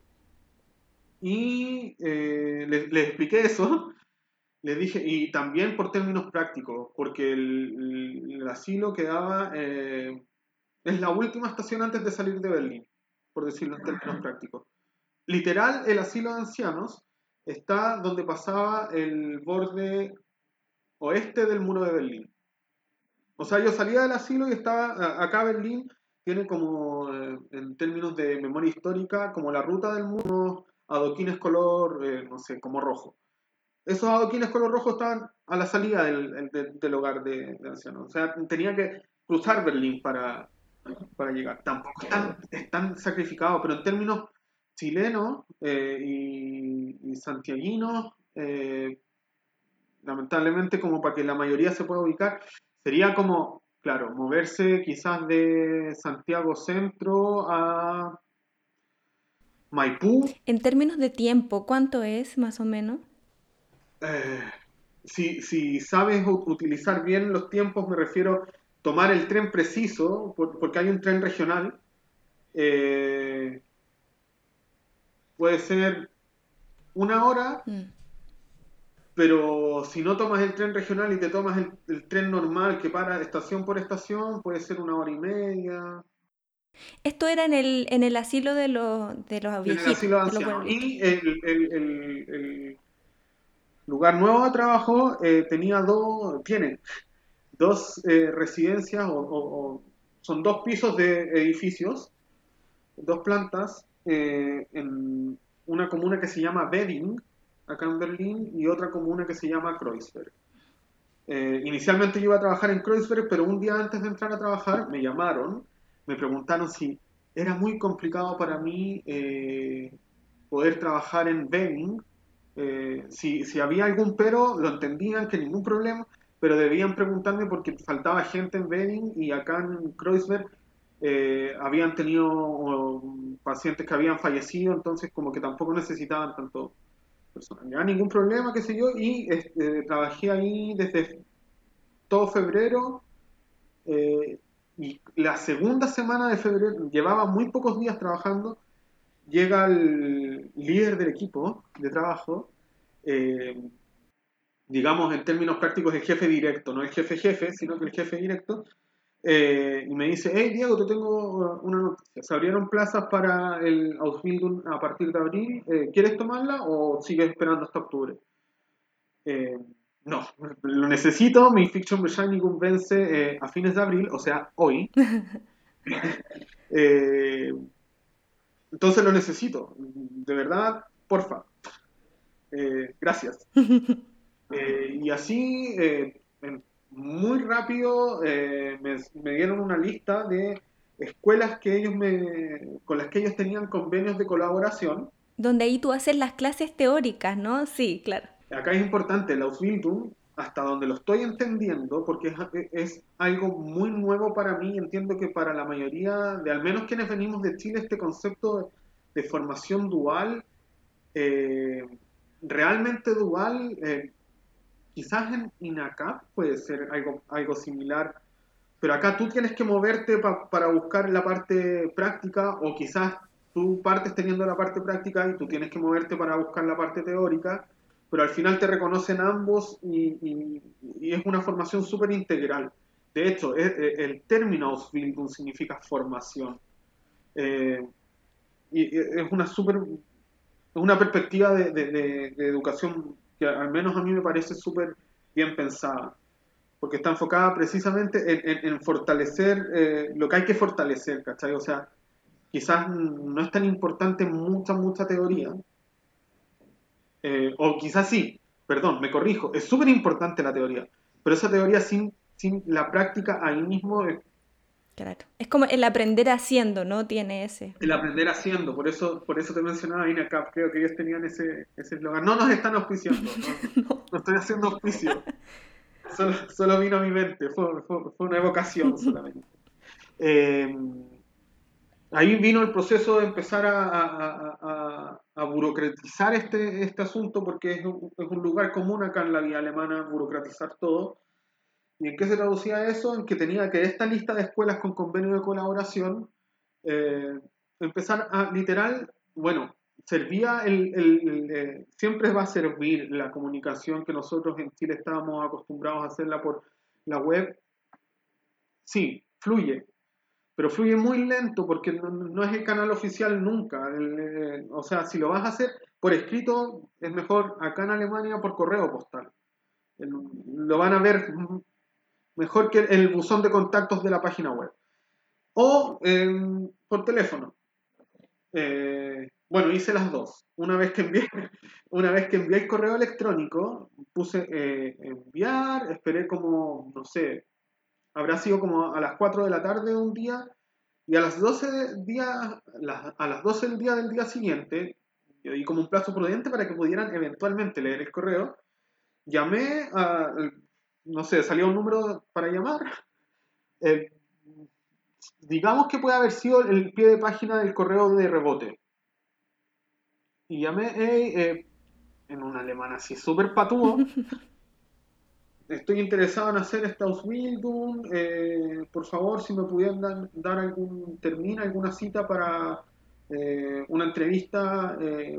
y eh, le, le, expliqué eso les dije, y también por términos prácticos, porque el, asilo quedaba, eh, es la última estación antes de salir de Berlín, por decirlo en términos prácticos. Literal, el asilo de ancianos está donde pasaba el borde oeste del muro de Berlín. O sea, yo salía del asilo y estaba, acá Berlín tiene como, eh, en términos de memoria histórica, como la ruta del muro, adoquines color, eh, no sé, como rojo esos adoquines color rojo estaban a la salida del, del, hogar de, ancianos. O sea, tenía que cruzar Berlín para, para llegar. Tampoco es tan, sacrificado, pero en términos chilenos eh, y, y, santiaguinos, eh, lamentablemente como para que la mayoría se pueda ubicar, sería como, claro, moverse quizás de Santiago Centro a Maipú. En términos de tiempo, ¿cuánto es más o menos? Eh, si, sabes utilizar bien los tiempos, me refiero a tomar el tren preciso, porque hay un tren regional, eh, puede ser una hora, mm. pero si no tomas el tren regional y te tomas el, tren normal que para estación por estación, puede ser una hora y media. Esto era en el, en el asilo de los, de los En el asilo de ancianos. Y el, lugar nuevo de trabajo eh, tenía dos, tiene dos eh, residencias o, son dos pisos de edificios, dos plantas, eh, en una comuna que se llama Bedding, acá en Berlín, y otra comuna que se llama Kreuzberg. Inicialmente yo iba a trabajar en Kreuzberg, pero un día antes de entrar a trabajar me llamaron, me preguntaron si era muy complicado para mí eh, poder trabajar en Bedding. si, si había algún pero, lo entendían, que ningún problema, pero debían preguntarme porque faltaba gente en Bedding y acá en Kreuzberg eh, habían tenido pacientes que habían fallecido, entonces como que tampoco necesitaban tanto personal. Ya ningún problema, qué sé yo, y este, trabajé ahí desde todo febrero eh, y la segunda semana de febrero, llevaba muy pocos días trabajando, llega el líder del equipo de trabajo, eh, digamos en términos prácticos el jefe directo, no el jefe jefe, sino que el jefe directo, eh, y me dice, hey Diego, te tengo una noticia, se abrieron plazas para el Ausbildung a partir de abril, eh, ¿quieres tomarla o sigues esperando hasta octubre? Eh, no, lo necesito, mi Fiction Bescheinigung vence a fines de abril, o sea, hoy. entonces lo necesito, de verdad, porfa. gracias. Eh, y así, eh, muy rápido, eh, me, dieron una lista de escuelas que ellos me, con las que ellos tenían convenios de colaboración. Donde ahí tú haces las clases teóricas, ¿no? Sí, claro. Acá es importante, la Ausbildung, hasta donde lo estoy entendiendo, porque es, algo muy nuevo para mí, entiendo que para la mayoría, de al menos quienes venimos de Chile, este concepto de, formación dual, realmente dual, Quizás en INACAP puede ser algo, algo similar, pero acá tú tienes que moverte para buscar la parte práctica o quizás tú partes teniendo la parte práctica y tú tienes que moverte para buscar la parte teórica, pero al final te reconocen ambos y, es una formación súper integral. De hecho, el término Ausbildung significa formación. Eh, y es una super una perspectiva de, educación al menos a mí me parece súper bien pensada, porque está enfocada precisamente en, fortalecer eh, lo que hay que fortalecer, ¿cachai? O sea, quizás no es tan importante mucha, mucha teoría, eh, o quizás sí, perdón, me corrijo, es súper importante la teoría, pero esa teoría sin, sin la práctica ahí mismo es Claro. Es como el aprender haciendo, ¿no? Tiene ese. El aprender haciendo, por eso, por eso te mencionaba INACAP, creo que ellos tenían ese eslogan. no nos están auspiciando, no, no. estoy haciendo auspicio. Solo, solo, vino a mi mente, fue, fue, una evocación solamente. Eh, ahí vino el proceso de empezar a, a, a, burocratizar este, este asunto, porque es un, es un lugar común acá en la vía alemana, burocratizar todo ¿Y en qué se traducía eso? En que tenía que esta lista de escuelas con convenio de colaboración eh, empezar a literal, bueno, servía el, el, eh, siempre va a servir la comunicación que nosotros en Chile estábamos acostumbrados a hacerla por la web. Sí, fluye, pero fluye muy lento porque no, es el canal oficial nunca. Eh, o sea, si lo vas a hacer por escrito, es mejor acá en Alemania por correo postal. lo van a ver mejor que el buzón de contactos de la página web. O em, por teléfono. Eh, bueno, hice las dos. Una vez que envié, una vez que envié el correo electrónico, puse eh, enviar, esperé como, no sé, habrá sido como a las 4 de la tarde un día, y a las 12 a las 12 del día del día siguiente, di como un plazo prudente para que pudieran eventualmente leer el correo, llamé a, no sé, salió un número para llamar. Eh, digamos que puede haber sido el pie de página del correo de rebote. Y llamé eh, en un alemán así, súper patudo. Estoy interesado en hacer esta Ausbildung. Eh, por favor, si me pudieran dar, algún termino, alguna cita para una entrevista,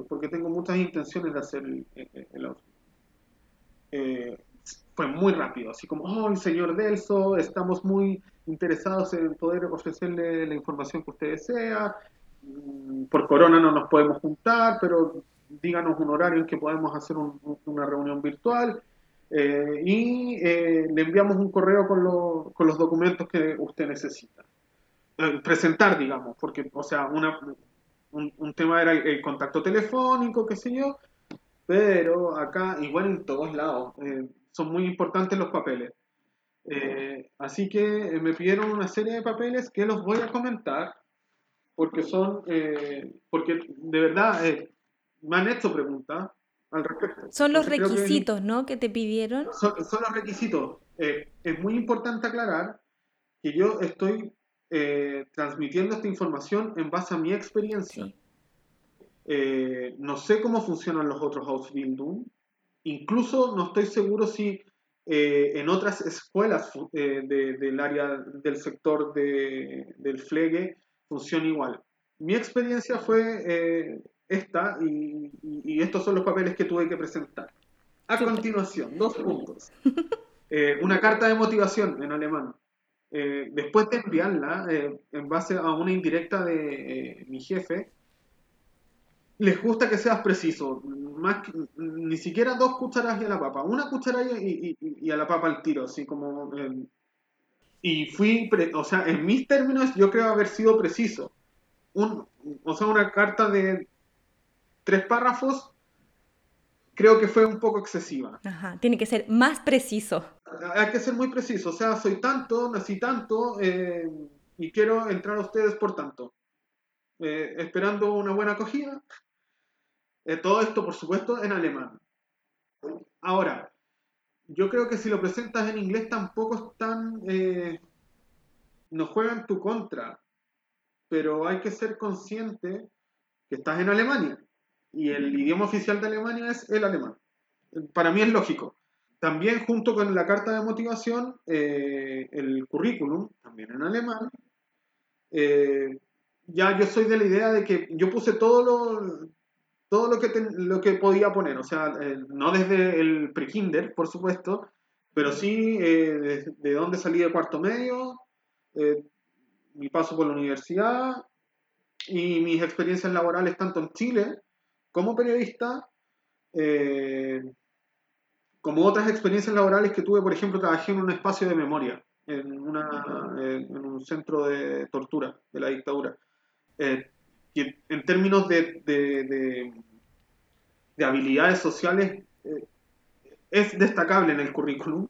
porque tengo muchas intenciones de hacer el, el, eh, fue muy rápido, así como, oh, señor Delso, estamos muy interesados en poder ofrecerle la información que usted desea, mm, por corona no nos podemos juntar, pero díganos un horario en que podemos hacer una reunión virtual eh, y eh, le enviamos un correo con, con, los documentos que usted necesita. Eh, presentar, digamos, porque, o sea, una, un, tema era el, contacto telefónico, qué sé yo, pero acá, igual en todos lados, son muy importantes los papeles. así que me pidieron una serie de papeles que los voy a comentar porque son, porque de verdad me han hecho preguntas al respecto. Son los requisitos, ¿no? Que te pidieron. Son, los requisitos. Eh, es muy importante aclarar que yo estoy eh, transmitiendo esta información en base a mi experiencia. Eh, no sé cómo funcionan los otros Ausbildung. Incluso no estoy seguro si en otras escuelas del área del sector de, del flegue funciona igual. Mi experiencia fue esta y, estos son los papeles que tuve que presentar. A continuación, dos puntos. Eh, una carta de motivación en alemán. Eh, después de enviarla, eh, en base a una indirecta de mi jefe, les gusta que seas preciso. Más ni siquiera dos cucharadas y a la papa. Una cucharada y, a la papa al tiro, así como... y fui, o sea, en mis términos yo creo haber sido preciso. Un, o sea, una carta de tres párrafos, creo que fue un poco excesiva. Ajá, tiene que ser más preciso. Hay que ser muy preciso, o sea, soy tanto, nací tanto eh, y quiero entrar a ustedes por tanto. Eh, esperando una buena acogida. Eh, todo esto, por supuesto, en alemán. Ahora, yo creo que si lo presentas en inglés tampoco es tan... no juega en tu contra, pero hay que ser consciente que estás en Alemania y el idioma oficial de Alemania es el alemán. Para mí es lógico. También junto con la carta de motivación, eh, el currículum, también en alemán. Eh, ya yo soy de la idea de que yo puse todo lo, todo lo que, lo que podía poner, o sea, eh, no desde el pre-kinder, por supuesto, pero sí de, de, dónde salí de cuarto medio, mi paso por la universidad y mis experiencias laborales tanto en Chile como periodista, eh, como otras experiencias laborales que tuve, por ejemplo, trabajé en un espacio de memoria, en, un centro de tortura de la dictadura. Eh, y en términos de, de, habilidades sociales, eh, es destacable en el currículum.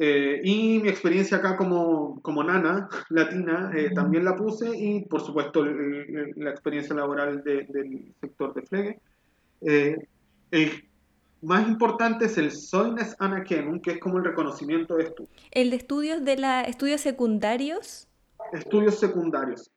Y mi experiencia acá como, como nana latina también la puse y por supuesto la experiencia laboral del sector de Flegue. Eh, el más importante es el Soines Anakenum, que es como el reconocimiento de estudios. ¿El de estudios de la estudios secundarios? Estudios secundarios.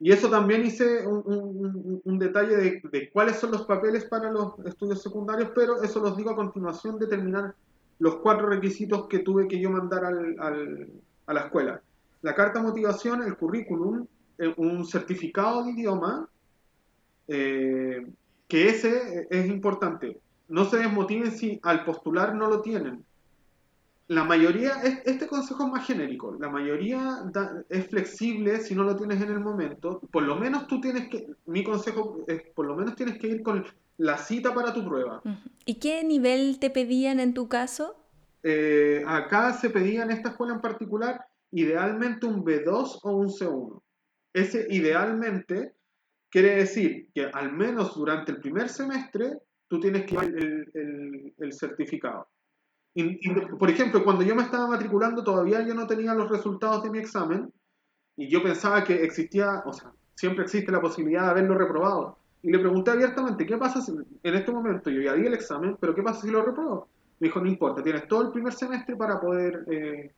Y eso también hice un, detalle de, cuáles son los papeles para los estudios secundarios, pero eso los digo a continuación de terminar los cuatro requisitos que tuve que yo mandar a la escuela. La carta de motivación, el currículum, un certificado de idioma, eh, que ese es importante. No se desmotiven si al postular no lo tienen. La mayoría, este consejo es más genérico, la mayoría es flexible si no lo tienes en el momento. Por lo menos tú tienes que, mi consejo es, por lo menos tienes que ir con la cita para tu prueba. ¿Y qué nivel te pedían en tu caso? Eh, acá se pedía en esta escuela en particular idealmente un B2 o un C1. Ese idealmente Quiere decir que al menos durante el primer semestre tú tienes que el, el, certificado. Y, por ejemplo, cuando yo me estaba matriculando todavía yo no tenía los resultados de mi examen y yo pensaba que existía, o sea, siempre existe la posibilidad de haberlo reprobado. Y le pregunté abiertamente, ¿qué pasa si en este momento yo ya di el examen, pero qué pasa si lo reprobo? Me dijo, no importa, tienes todo el primer semestre para poder eh,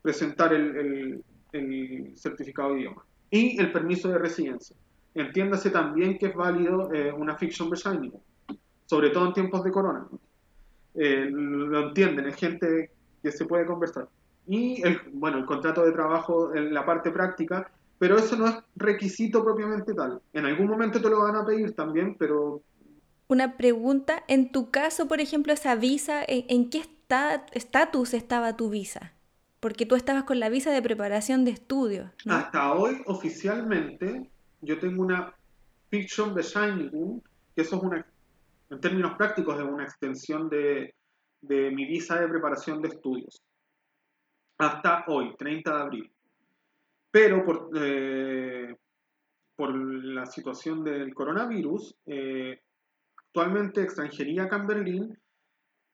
presentar el, el certificado de idioma y el permiso de residencia entiéndase también que es válido eh, una fiction bescheinigung, sobre todo en tiempos de corona. Eh, lo entienden, es gente que se puede conversar. Y el, bueno, el contrato de trabajo en la parte práctica, pero eso no es requisito propiamente tal. En algún momento te lo van a pedir también, pero... Una pregunta, en tu caso, por ejemplo, esa visa, ¿en, qué estatus estaba tu visa? Porque tú estabas con la visa de preparación de estudios. Hasta hoy, oficialmente, yo tengo una Fiction Bescheinigung, que eso es una, en términos prácticos, es una extensión de, de mi visa de preparación de estudios. Hasta hoy, 30 de abril. Pero por, eh, por la situación del coronavirus, eh, actualmente Extranjería acá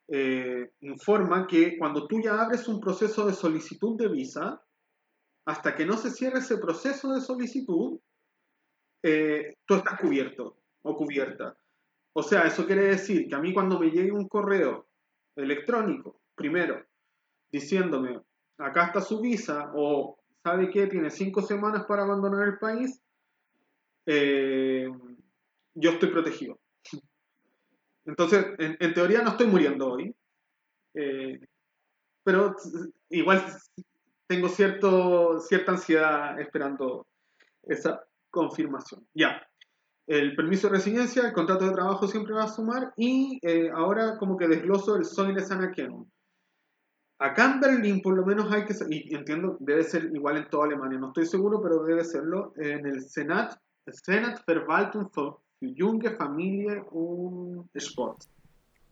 eh, informa que cuando tú ya abres un proceso de solicitud de visa, hasta que no se cierre ese proceso de solicitud, tú estás cubierto o cubierta. O sea, eso quiere decir que a mí cuando me llegue un correo electrónico, primero, diciéndome, acá está su visa, o sabe que tiene cinco semanas para abandonar el país, eh, yo estoy protegido. Entonces, en, teoría no estoy muriendo hoy, eh, pero igual tengo cierto, cierta ansiedad esperando esa confirmación. Ya, el permiso de residencia, el contrato de trabajo siempre va a sumar y eh, ahora como que desgloso el Säule Anerkennung. Acá en Berlín por lo menos hay que, y entiendo, debe ser igual en toda Alemania, no estoy seguro, pero debe serlo, en el Senat, Senat Verwaltung für junge Familie und Sport.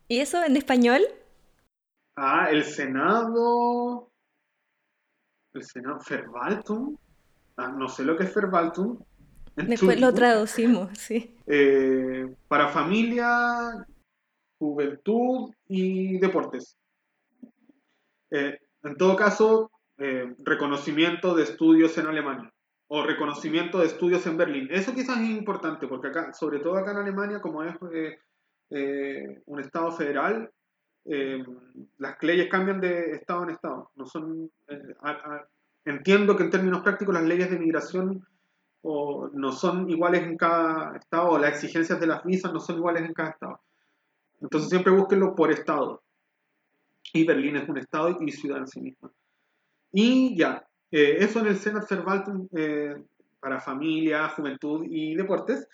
¿Y eso en español? Ah, el Senado, el Senado, Verwaltung, ah, no sé lo que es Verwaltung, Después lo traducimos, sí. Eh, para familia, juventud y deportes. Eh, en todo caso, eh, reconocimiento de estudios en Alemania o reconocimiento de estudios en Berlín. Eso quizás es importante porque acá, sobre todo acá en Alemania, como es un estado federal, las leyes cambian de estado en estado. Entiendo que en términos prácticos las leyes de migración no son iguales en cada estado, o las exigencias de las visas no son iguales en cada estado. Entonces siempre búsquenlo por estado. Y Berlín es un estado y ciudad en sí misma. Y ya, eh, eso en el Senat Verwaltung eh, para familia, juventud y deportes.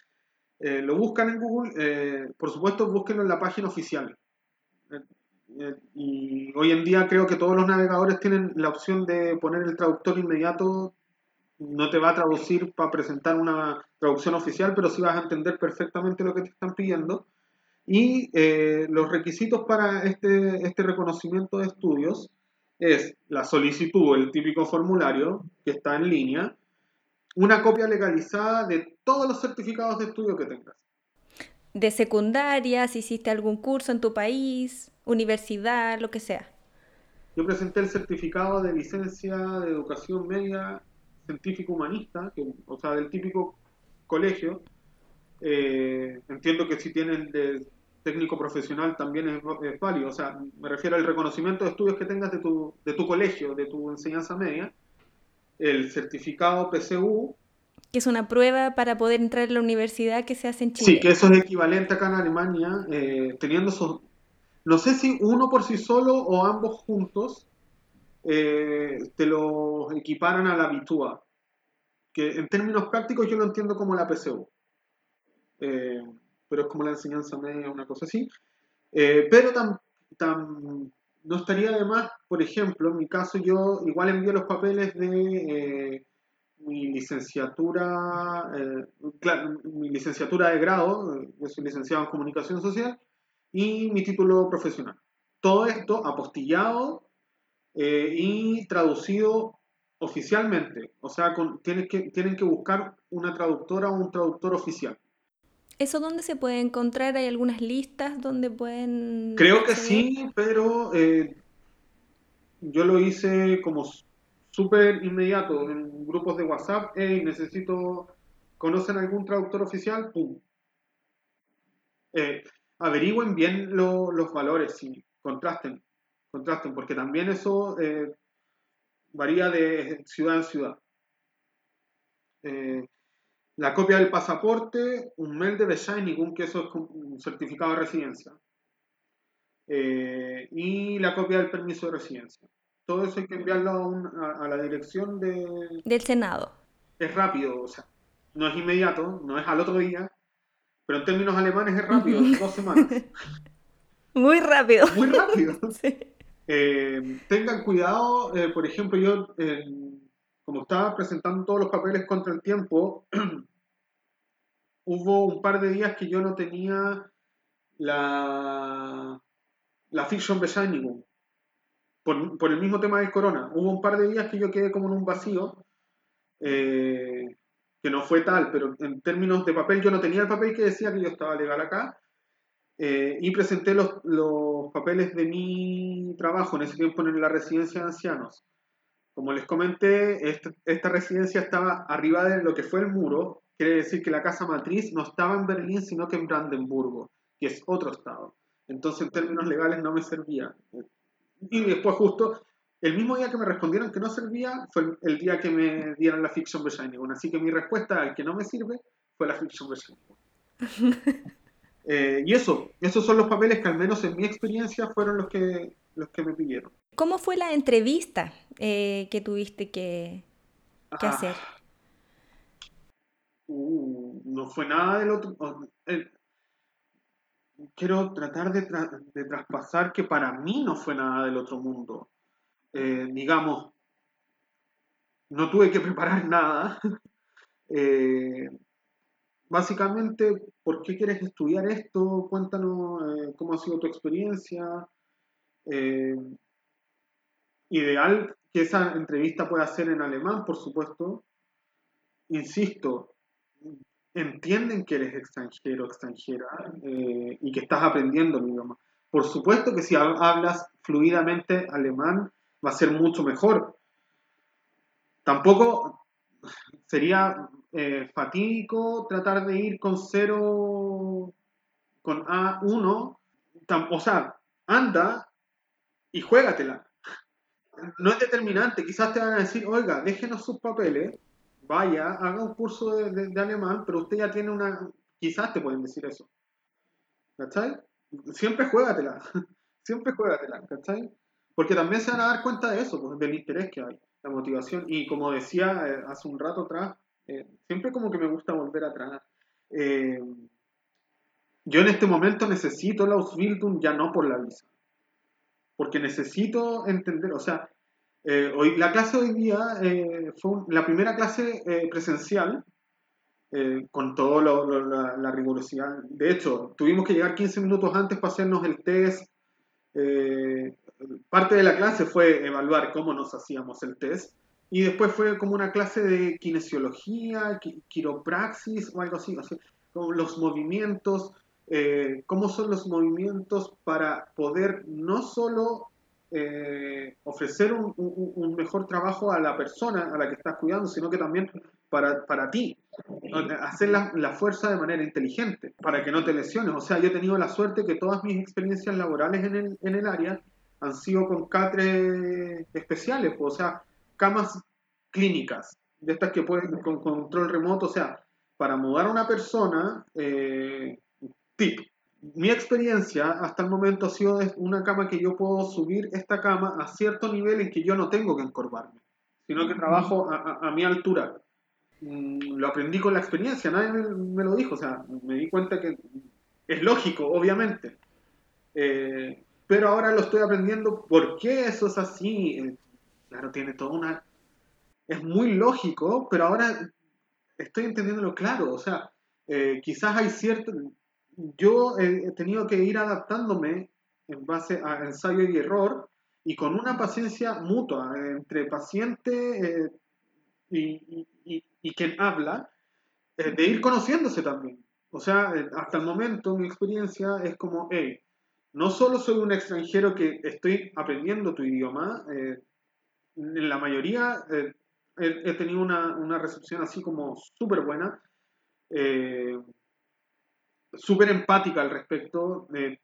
Eh, lo buscan en Google, por supuesto búsquenlo en la página oficial. y hoy en día creo que todos los navegadores tienen la opción de poner el traductor inmediato no te va a traducir para presentar una traducción oficial, pero sí vas a entender perfectamente lo que te están pidiendo. Y eh, los requisitos para este, este reconocimiento de estudios es la solicitud, el típico formulario que está en línea, una copia legalizada de todos los certificados de estudio que tengas. De secundaria, si hiciste algún curso en tu país, universidad, lo que sea. Yo presenté el certificado de licencia de educación media científico humanista, o sea, del típico colegio. Eh, entiendo que si tienen de técnico profesional también es, válido, o sea, me refiero al reconocimiento de estudios que tengas de tu, de tu colegio, de tu enseñanza media, el certificado PCU. Que es una prueba para poder entrar a la universidad que se hace en Chile. Sí, que eso es equivalente acá en Alemania, eh, teniendo esos, no sé si uno por sí solo o ambos juntos, eh, te lo equiparan a la habitúa, que en términos prácticos yo lo entiendo como la PCU, eh, pero es como la enseñanza media, una cosa así. Eh, pero tan, no estaría de más, por ejemplo, en mi caso yo igual envío los papeles de mi licenciatura, mi licenciatura de grado, yo soy licenciado en comunicación social, y mi título profesional. Todo esto apostillado eh, y traducido oficialmente. O sea, con, que, tienen que buscar una traductora o un traductor oficial. ¿Eso dónde se puede encontrar? ¿Hay algunas listas donde pueden...? Creo que sí, pero eh, yo lo hice como súper inmediato en grupos de WhatsApp. Hey, necesito... ¿Conocen algún traductor oficial? ¡Pum! Eh, averigüen bien los valores y contrasten contrasten, porque también eso eh, varía de ciudad en ciudad. Eh, la copia del pasaporte, un mail de Bescheinigung, que eso es un certificado de residencia. Eh, y la copia del permiso de residencia. Todo eso hay que enviarlo a, la dirección de... del Senado. Es rápido, o sea, no es inmediato, no es al otro día, pero en términos alemanes es rápido, dos semanas. Muy rápido. Muy rápido. Eh, tengan cuidado, eh, por ejemplo, yo, como estaba presentando todos los papeles contra el tiempo, hubo un par de días que yo no tenía la, la Fiction Bescheinigung. Por, por el mismo tema del corona. Hubo un par de días que yo quedé como en un vacío. Eh, que no fue tal, pero en términos de papel, yo no tenía el papel que decía que yo estaba legal acá, eh, y presenté los, los, papeles de mi trabajo en ese tiempo en la residencia de ancianos. Como les comenté, esta, esta residencia estaba arriba de lo que fue el muro, quiere decir que la casa matriz no estaba en Berlín, sino que en Brandenburgo, que es otro estado. Entonces, en términos legales, no me servía. Y después, justo el mismo día que me respondieron que no servía fue el, día que me dieron la Fiction Bescheinigung. Así que mi respuesta al que no me sirve fue la Fiction Bescheinigung. eh, y eso, esos son los papeles que al menos en mi experiencia fueron los que, los que me pidieron. ¿Cómo fue la entrevista eh, que tuviste que, que ah. hacer? Uh, no fue nada del otro. quiero tratar de, de, traspasar que para mí no fue nada del otro mundo. Eh, digamos, no tuve que preparar nada. Eh, básicamente, ¿por qué quieres estudiar esto? Cuéntanos eh, cómo ha sido tu experiencia. Ideal que esa entrevista pueda ser en alemán, por supuesto. Insisto, entienden que eres extranjero, extranjera, y que estás aprendiendo el idioma. Por supuesto que si hablas fluidamente alemán, va a ser mucho mejor. Tampoco sería eh, fatídico tratar de ir con 0, con A1, o sea, anda y juégatela. No es determinante, quizás te van a decir, oiga, déjenos sus papeles, vaya, haga un curso de, de alemán, pero usted ya tiene una, quizás te pueden decir eso. ¿Cachai? Siempre juégatela, siempre juégatela, ¿cachai? Porque también se van a dar cuenta de eso, pues, del interés que hay, la motivación. Y como decía eh, hace un rato atrás, eh, siempre como que me gusta volver atrás. Eh, yo en este momento necesito la Ausbildung ya no por la visa. Porque necesito entender, o sea, hoy, la clase hoy día fue la primera clase presencial con toda la, la, rigurosidad. De hecho, tuvimos que llegar 15 minutos antes para hacernos el test parte de la clase fue evaluar cómo nos hacíamos el test y después fue como una clase de kinesiología, quiropraxis o algo así, como los movimientos, eh, cómo son los movimientos para poder no solo eh, ofrecer un, mejor trabajo a la persona a la que estás cuidando, sino que también para, para ti, hacer la, la, fuerza de manera inteligente, para que no te lesiones. O sea, yo he tenido la suerte que todas mis experiencias laborales en el, en el área han sido con catres especiales, pues, o sea, camas clínicas, de estas que pueden con control remoto, o sea, para mudar a una persona, eh, tip. Mi experiencia hasta el momento ha sido una cama que yo puedo subir esta cama a cierto nivel en que yo no tengo que encorvarme, sino que trabajo a, mi altura. Mm, lo aprendí con la experiencia, nadie me, lo dijo, o sea, me di cuenta que es lógico, obviamente. Eh, pero ahora lo estoy aprendiendo por qué eso es así. Eh, claro, tiene toda una... Es muy lógico, pero ahora estoy entendiéndolo claro. O sea, eh, quizás hay cierto... Yo he tenido que ir adaptándome en base a ensayo y error y con una paciencia mutua entre paciente eh, y, y, quien habla, de ir conociéndose también. O sea, hasta el momento mi experiencia es como, hey, no solo soy un extranjero que estoy aprendiendo tu idioma, eh, en la mayoría eh, he, tenido una, recepción así como súper buena, eh, súper empática al respecto. De,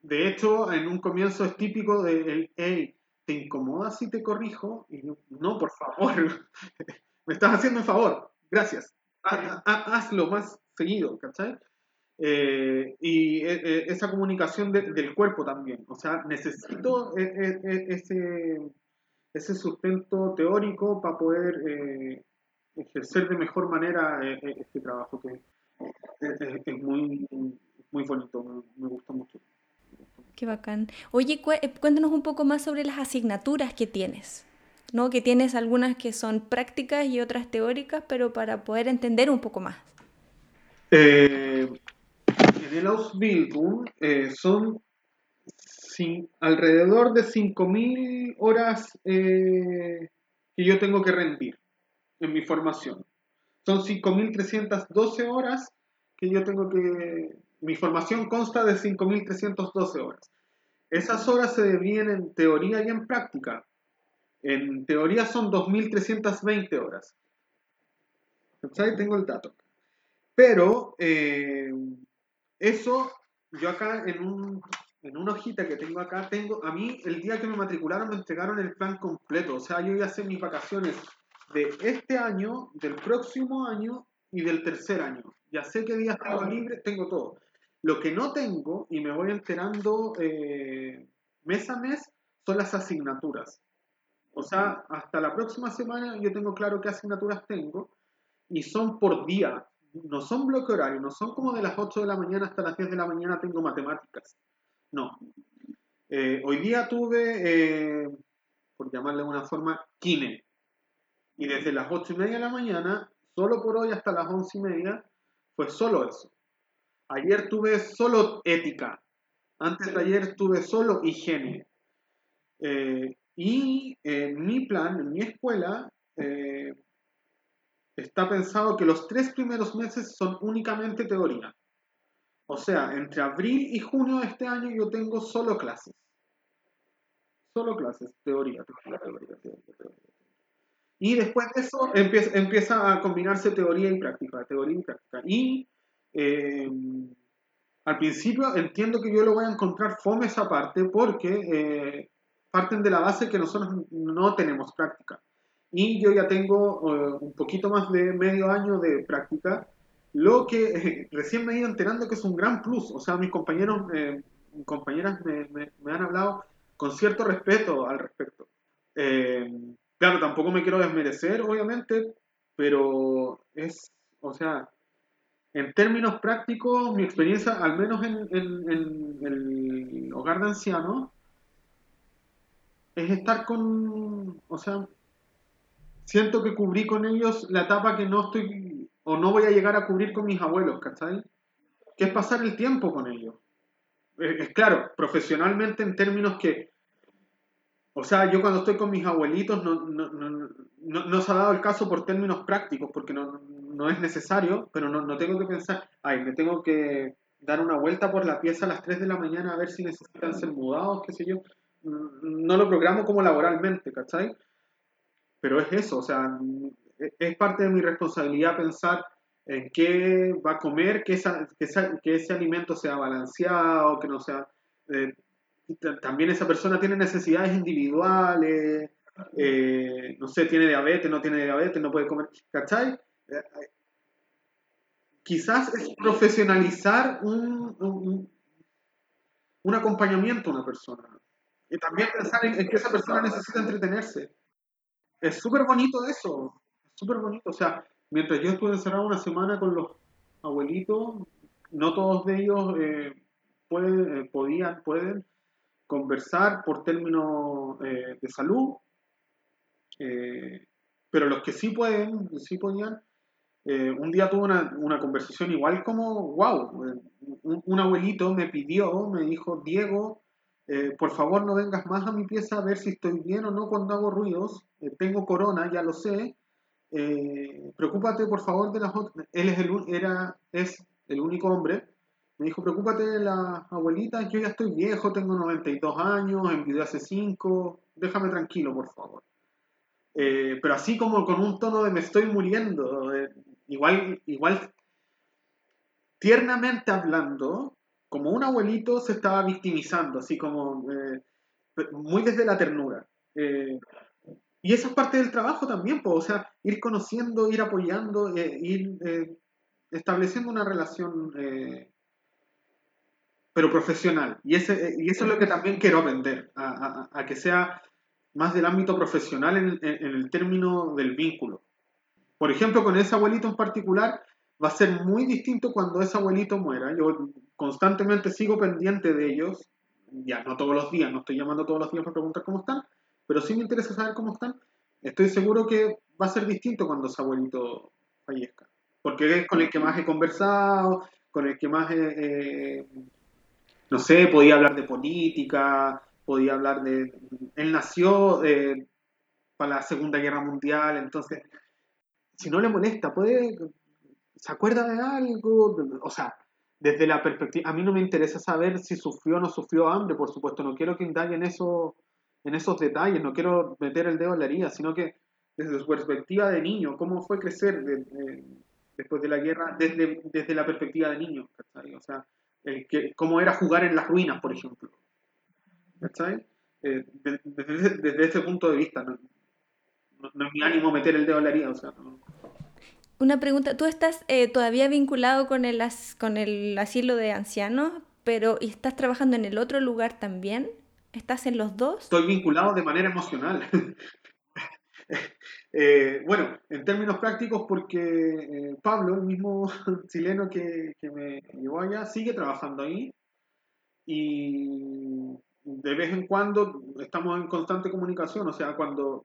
de, hecho, en un comienzo es típico de el, hey, ¿te incomoda si te corrijo? Y no, por favor, me estás haciendo un favor, gracias. hazlo más seguido, ¿cachai? Eh, y eh, eh, esa comunicación del cuerpo también. O sea, necesito ese, ese sustento teórico para poder ejercer de mejor manera este trabajo. Que es, muy, muy bonito, me, gusta mucho. Qué bacán. Oye, eh, cuéntanos un poco más sobre las asignaturas que tienes. ¿no? Que tienes algunas que son prácticas y otras teóricas, pero para poder entender un poco más. Eh, en el Ausbildung eh, son alrededor de 5.000 horas eh, que yo tengo que rendir en mi formación. Son 5.312 horas que yo tengo que... Mi formación consta de 5.312 horas. Esas horas se dividen en teoría y en práctica. En teoría son 2.320 horas. ¿Sabes? Tengo el dato. Pero eh, eso, yo acá en, un, en una hojita que tengo acá, tengo, a mí el día que me matricularon me entregaron el plan completo. O sea, yo iba a hacer mis vacaciones de este año, del próximo año y del tercer año. Ya sé qué días tengo libre, tengo todo. Lo que no tengo, y me voy enterando eh, mes a mes, son las asignaturas. O sea, hasta la próxima semana yo tengo claro qué asignaturas tengo y son por día, no son bloque horario, no son como de las 8 de la mañana hasta las 10 de la mañana tengo matemáticas. No. Eh, hoy día tuve, eh, por llamarle de una forma, kine. Y desde las 8 y media de la mañana, solo por hoy hasta las 11 y media, fue solo eso. Ayer tuve solo ética. Antes de ayer tuve solo higiene. Eh, y en mi plan, en mi escuela, eh, está pensado que los tres primeros meses son únicamente teoría. O sea, entre abril y junio de este año yo tengo solo clases. Solo clases, teoría, teoría, teoría, teoría. Y después de eso empieza, a combinarse teoría y práctica, teoría y práctica. Y eh, al principio entiendo que yo lo voy a encontrar fome esa parte porque eh, parten de la base que nosotros no tenemos práctica. Y yo ya tengo eh, un poquito más de medio año de práctica, lo que eh, recién me he ido enterando que es un gran plus. O sea, mis compañeros, eh, compañeras me, me, han hablado con cierto respeto al respecto. Claro, tampoco me quiero desmerecer, obviamente, pero es, o sea, en términos prácticos, mi experiencia, al menos en, el hogar de ancianos, es estar con, o sea, siento que cubrí con ellos la etapa que no estoy o no voy a llegar a cubrir con mis abuelos, ¿cachai? Que es pasar el tiempo con ellos. Es, claro, profesionalmente en términos que, o sea, yo cuando estoy con mis abuelitos no, no, no, no, se ha dado el caso por términos prácticos, porque no, no es necesario, pero no, no tengo que pensar, ay, me tengo que dar una vuelta por la pieza a las 3 de la mañana a ver si necesitan ser mudados, qué sé yo no lo programo como laboralmente, ¿cachai? Pero es eso, o sea, es parte de mi responsabilidad pensar en qué va a comer, que, que, ese alimento sea balanceado, que no sea... Eh, también esa persona tiene necesidades individuales, eh, no sé, tiene diabetes, no tiene diabetes, no puede comer, ¿cachai? Eh, quizás es profesionalizar un, un acompañamiento a una persona. Y también pensar en, que esa persona necesita entretenerse. Es súper bonito eso, súper bonito. O sea, mientras yo estuve encerrado una semana con los abuelitos, no todos de ellos eh, pueden, eh, podían, pueden conversar por términos eh, de salud, pero los que sí pueden, sí podían, un día tuve una, conversación igual como, wow, un, abuelito me pidió, me dijo, Diego, eh, por favor no vengas más a mi pieza a ver si estoy bien o no cuando hago ruidos. Eh, tengo corona, ya lo sé. Eh, preocúpate por favor de las otras. Él es el, era, es el único hombre. Me dijo, preocúpate de las abuelitas, yo ya estoy viejo, tengo 92 años, envidié hace 5, déjame tranquilo, por favor. pero así como con un tono de me estoy muriendo, igual, igual tiernamente hablando, como un abuelito se estaba victimizando, así como eh, muy desde la ternura. Eh, y esa es parte del trabajo también, pues, o sea, ir conociendo, ir apoyando, eh, ir estableciendo una relación, pero profesional. Y, ese, y eso es lo que también quiero aprender, a, que sea más del ámbito profesional en, en, el término del vínculo. Por ejemplo, con ese abuelito en particular, va a ser muy distinto cuando ese abuelito muera. Yo constantemente sigo pendiente de ellos, ya no todos los días, no estoy llamando todos los días para preguntar cómo están, pero sí me interesa saber cómo están. Estoy seguro que va a ser distinto cuando ese abuelito fallezca, porque es con el que más he conversado, con el que más, eh, no sé, podía hablar de política, podía hablar de... Él nació eh, para la Segunda Guerra Mundial, entonces, si no le molesta, puede ¿Se acuerda de algo? O sea, desde la perspectiva, a mí no me interesa saber si sufrió o no sufrió hambre, por supuesto, no quiero que indaguen eso, en esos detalles, no quiero meter el dedo en la herida, sino que desde su perspectiva de niño, cómo fue crecer después de la guerra, desde, desde la perspectiva de niño. O sea, el que, cómo era jugar en las ruinas, por ejemplo. ¿Cachai? Eh, desde, ese punto de vista, no, no, es mi ánimo meter el dedo en la herida, o sea, no, una pregunta, tú estás eh, todavía vinculado con el, con el asilo de ancianos, pero estás trabajando en el otro lugar también? ¿Estás en los dos? Estoy vinculado de manera emocional. Eh, bueno, en términos prácticos, porque eh, Pablo, el mismo chileno que, me llevó allá, sigue trabajando ahí y de vez en cuando estamos en constante comunicación, o sea, cuando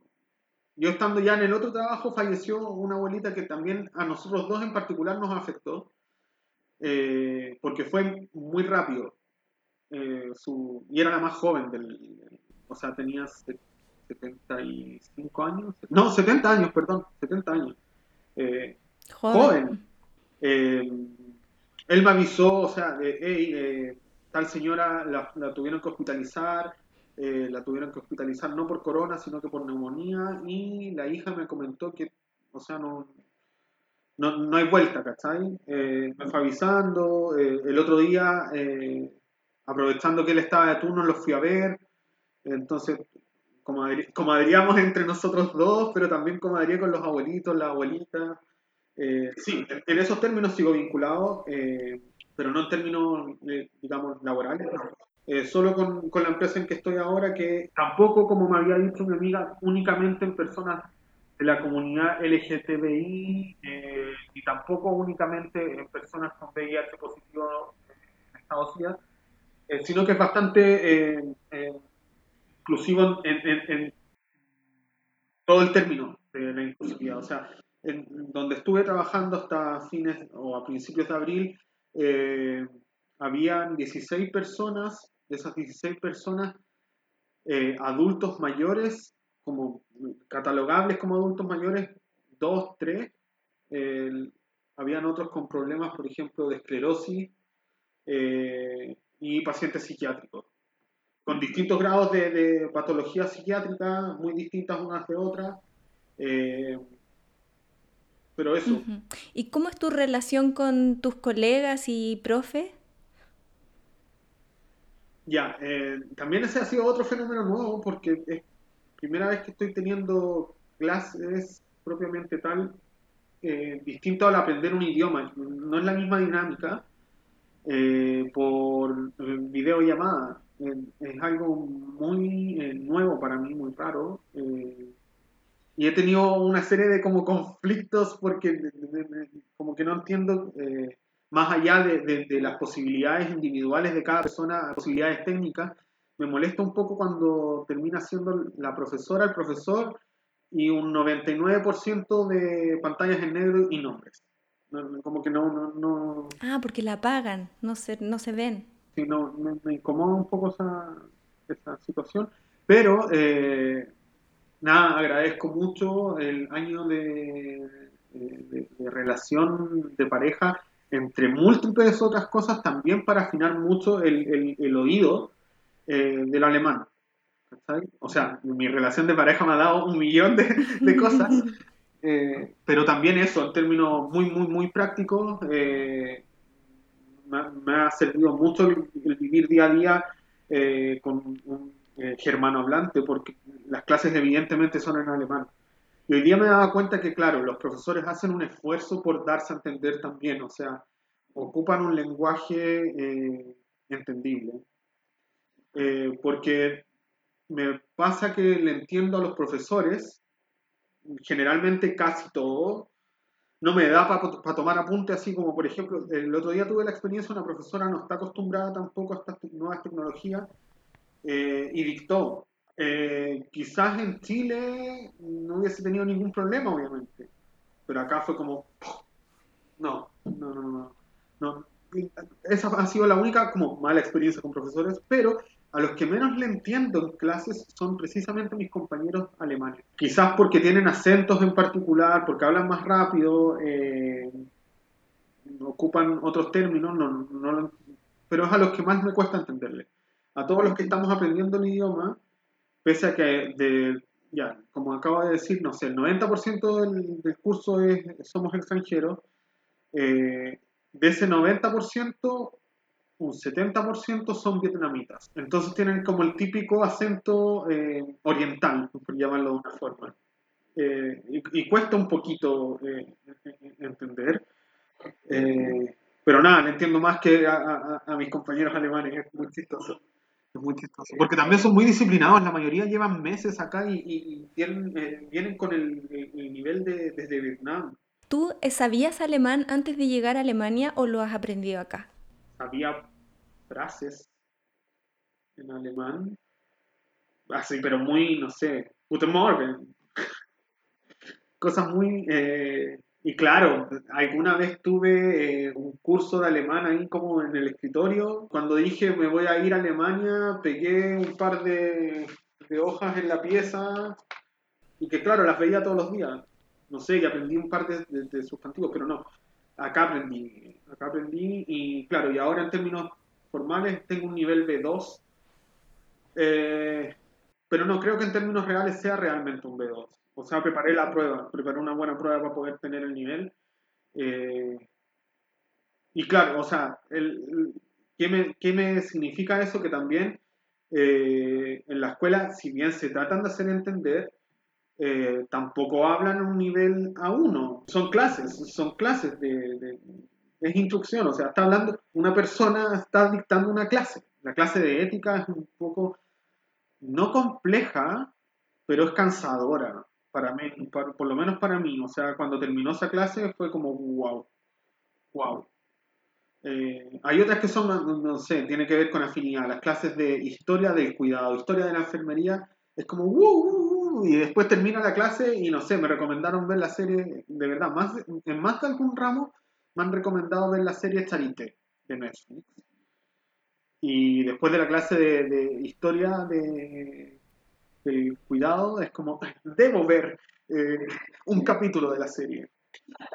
yo estando ya en el otro trabajo, falleció una abuelita que también a nosotros dos en particular nos afectó, eh, porque fue muy rápido. Eh, su, y era la más joven del, o sea, tenía 75 años, no, 70 años, perdón, 70 años. Eh, joven. él me avisó, o sea, hey, tal señora la, la tuvieron que hospitalizar, eh, la tuvieron que hospitalizar no por corona, sino que por neumonía, y la hija me comentó que, o sea, no, no, hay vuelta, ¿cachai? Eh, me fue avisando, eh, el otro día, aprovechando que él estaba de turno, lo fui a ver, entonces, diríamos entre nosotros dos, pero también como diría con los abuelitos, la abuelita, sí, en, esos términos sigo vinculado, pero no en términos, digamos, laborales. Eh, solo con, con, la empresa en que estoy ahora, que tampoco, como me había dicho mi amiga, únicamente en personas de la comunidad LGTBI, eh, y tampoco únicamente en personas con VIH positivo en Estados Unidos, eh, sino que es bastante inclusivo en, todo el término de la inclusividad. O sea, en donde estuve trabajando hasta fines o a principios de abril, habían 16 personas de esas 16 personas, eh, adultos mayores, como catalogables como adultos mayores, dos, tres, habían otros con problemas, por ejemplo, de esclerosis eh, y pacientes psiquiátricos, con distintos grados de, patología psiquiátrica, muy distintas unas de otras. Eh, pero eso. ¿Y cómo es tu relación con tus colegas y profes? Ya, eh, también ese ha sido otro fenómeno nuevo porque es primera vez que estoy teniendo clases propiamente tal, eh, distinto al aprender un idioma. No es la misma dinámica eh, por videollamada. Es algo muy nuevo para mí, muy raro. y he tenido una serie de como conflictos porque como que no entiendo más allá de, las posibilidades individuales de cada persona, posibilidades técnicas, me molesta un poco cuando termina siendo la profesora, el profesor y un 99% de pantallas en negro y nombres. Como que no, no, no... Ah, porque la apagan, no se, no se ven. Sí, no, me, incomoda un poco esa, esa situación, pero eh, nada, agradezco mucho el año de, de, de relación de pareja entre múltiples otras cosas, también para afinar mucho el, el, oído eh, del alemán. O sea, mi relación de pareja me ha dado un millón de, de cosas, eh, pero también eso, en términos muy, muy, muy prácticos, eh, me, ha servido mucho el, vivir día a día con un germano hablante, porque las clases evidentemente son en alemán. Y hoy día me daba cuenta que, claro, los profesores hacen un esfuerzo por darse a entender también, o sea, ocupan un lenguaje eh, entendible. Eh, porque me pasa que le entiendo a los profesores, generalmente casi todo, no me da para tomar apunte así como, por ejemplo, el otro día tuve la experiencia, una profesora no está acostumbrada tampoco a estas nuevas tecnologías eh, y dictó. Eh, quizás en Chile no hubiese tenido ningún problema, obviamente, pero acá fue como, no, no, no, no, no. Esa ha sido la única como mala experiencia con profesores, pero a los que menos le entiendo en clases son precisamente mis compañeros alemanes. Quizás porque tienen acentos en particular, porque hablan más rápido, eh, ocupan otros términos, no, pero es a los que más me cuesta entenderle. A todos los que estamos aprendiendo el idioma, pese a que, de, ya, como acabo de decir, no sé, el 90% del, del, curso es, somos extranjeros, eh, de ese 90%, un 70% son vietnamitas. Entonces tienen como el típico acento eh, oriental, por llamarlo de una forma. Eh, y, cuesta un poquito eh, entender. pero nada, le entiendo más que a, mis compañeros alemanes, es muy chistoso. Es muy chistoso. Porque también son muy disciplinados, la mayoría llevan meses acá y, vienen, con el, el nivel de, desde Vietnam. ¿Tú sabías alemán antes de llegar a Alemania o lo has aprendido acá? Había frases en alemán, así, pero muy, no sé, Guten Morgen. Cosas muy... Eh, y claro, alguna vez tuve eh, un curso de alemán ahí como en el escritorio. Cuando dije me voy a ir a Alemania, pegué un par de, hojas en la pieza y que claro, las veía todos los días. No sé, y aprendí un par de, de sustantivos, pero no acá aprendí, acá aprendí y claro, y ahora en términos formales tengo un nivel B2, eh, pero no creo que en términos reales sea realmente un B2. O sea, preparé la prueba, preparé una buena prueba para poder tener el nivel. Eh, y claro, o sea, ¿qué, me, ¿qué, me, significa eso? Que también eh, en la escuela, si bien se tratan de hacer entender, eh, tampoco hablan a un nivel A1. Son clases, son clases de, instrucción, o sea, está hablando, una persona está dictando una clase. La clase de ética es un poco, no compleja, pero es cansadora para mí, por, lo menos para mí. O sea, cuando terminó esa clase fue como, wow, wow. Eh, hay otras que son, no sé, tiene que ver con afinidad. Las clases de historia del cuidado, historia de la enfermería, es como, wow, y después termina la clase y no sé, me recomendaron ver la serie, de verdad, más, en más de algún ramo me han recomendado ver la serie Charité de Netflix. Y después de la clase de, historia de, cuidado, es como, debo ver eh, un capítulo de la serie.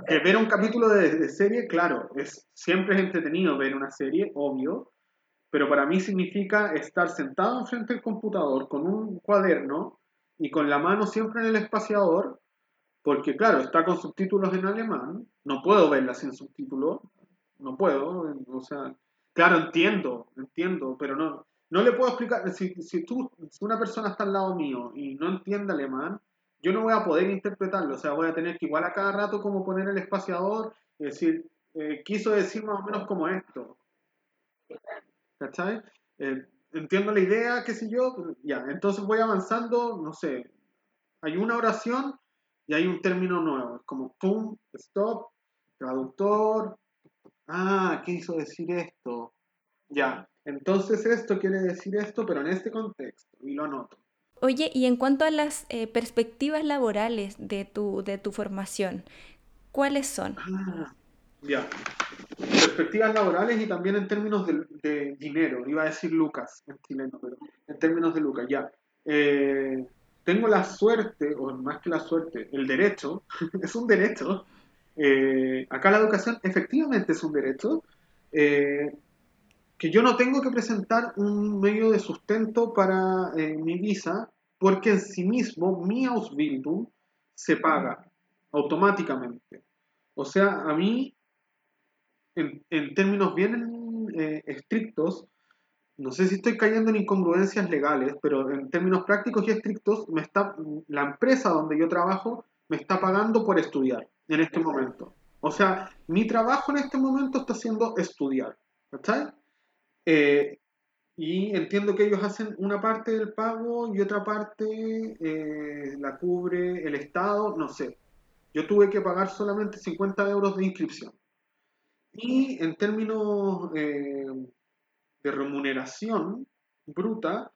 Ver un capítulo de, serie, claro, es, siempre es entretenido ver una serie, obvio, pero para mí significa estar sentado enfrente del computador con un cuaderno y con la mano siempre en el espaciador, porque claro, está con subtítulos en alemán, no puedo verla sin subtítulos, no puedo, o sea, claro, entiendo, entiendo, pero no, no le puedo explicar, si, si, tú, una persona está al lado mío y no entiende alemán, yo no voy a poder interpretarlo, o sea, voy a tener que igual a cada rato como poner el espaciador y decir, eh, quiso decir más o menos como esto. ¿Cachai? Eh, entiendo la idea, qué sé yo, ya, entonces voy avanzando, no sé, hay una oración y hay un término nuevo, como pum, stop, traductor, ah, quiso decir esto, ya, entonces esto quiere decir esto, pero en este contexto, y lo anoto. Oye, y en cuanto a las eh, perspectivas laborales de tu, de tu formación, ¿cuáles son? Ah, ya perspectivas laborales y también en términos de, dinero. Iba a decir Lucas en chileno, pero en términos de Lucas, ya. Eh, tengo la suerte, o más que la suerte, el derecho, es un derecho. Eh, acá la educación efectivamente es un derecho. Eh, que yo no tengo que presentar un medio de sustento para mi visa, porque en sí mismo mi Ausbildung se paga automáticamente. O sea, a mí en, términos bien eh, estrictos, no sé si estoy cayendo en incongruencias legales, pero en términos prácticos y estrictos, me está, la empresa donde yo trabajo me está pagando por estudiar en este momento. O sea, mi trabajo en este momento está siendo estudiar. ¿Cachai? Eh, y entiendo que ellos hacen una parte del pago y otra parte eh, la cubre el Estado, no sé. yo tuve que pagar solamente 50 euros de inscripción. Y en términos eh, de remuneración bruta,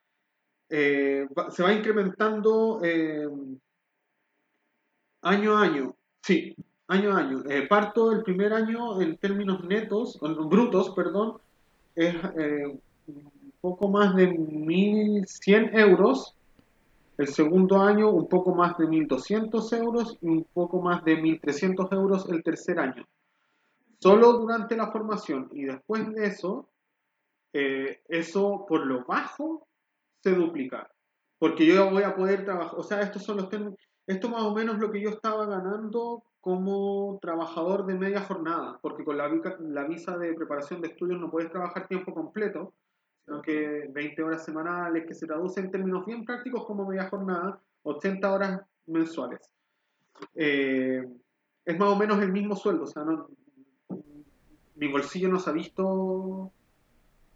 eh, se va incrementando eh, año a año. Sí, año a año. parto el primer año en términos netos, brutos, perdón, es un poco más de 1.100 euros. El segundo año un poco más de 1.200 euros y un poco más de 1.300 euros el tercer año solo durante la formación y después de eso, eh, eso por lo bajo se duplica. Porque yo voy a poder trabajar, o sea, estos son los esto más o menos lo que yo estaba ganando como trabajador de media jornada, porque con la, la visa de preparación de estudios no puedes trabajar tiempo completo, sino que 20 horas semanales, que se traduce en términos bien prácticos como media jornada, 80 horas mensuales. Eh, es más o menos el mismo sueldo, o sea, no, mi bolsillo no se ha visto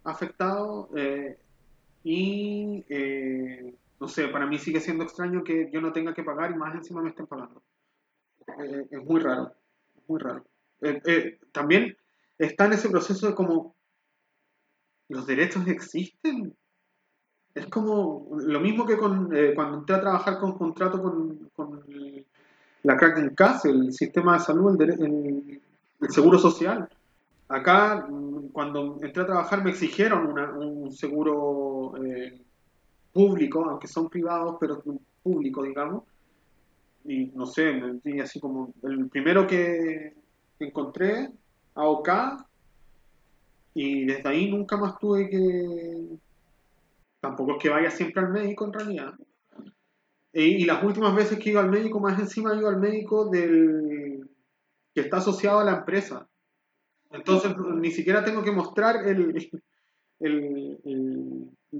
afectado eh, y eh, no sé, para mí sigue siendo extraño que yo no tenga que pagar y más encima me estén pagando. Eh, es muy raro, muy raro. también está en ese proceso de como los derechos existen. Es como lo mismo que con, cuando entré a trabajar con contrato con, con la Kraken el sistema de salud, el seguro social Acá, cuando entré a trabajar, me exigieron un seguro eh, público, aunque son privados, pero público, digamos. Y no sé, me así como el primero que encontré, AOK, y desde ahí nunca más tuve que. Tampoco es que vaya siempre al médico en realidad. Y, y las últimas veces que iba al médico, más encima iba al médico del que está asociado a la empresa. Entonces, ni siquiera tengo que mostrar el,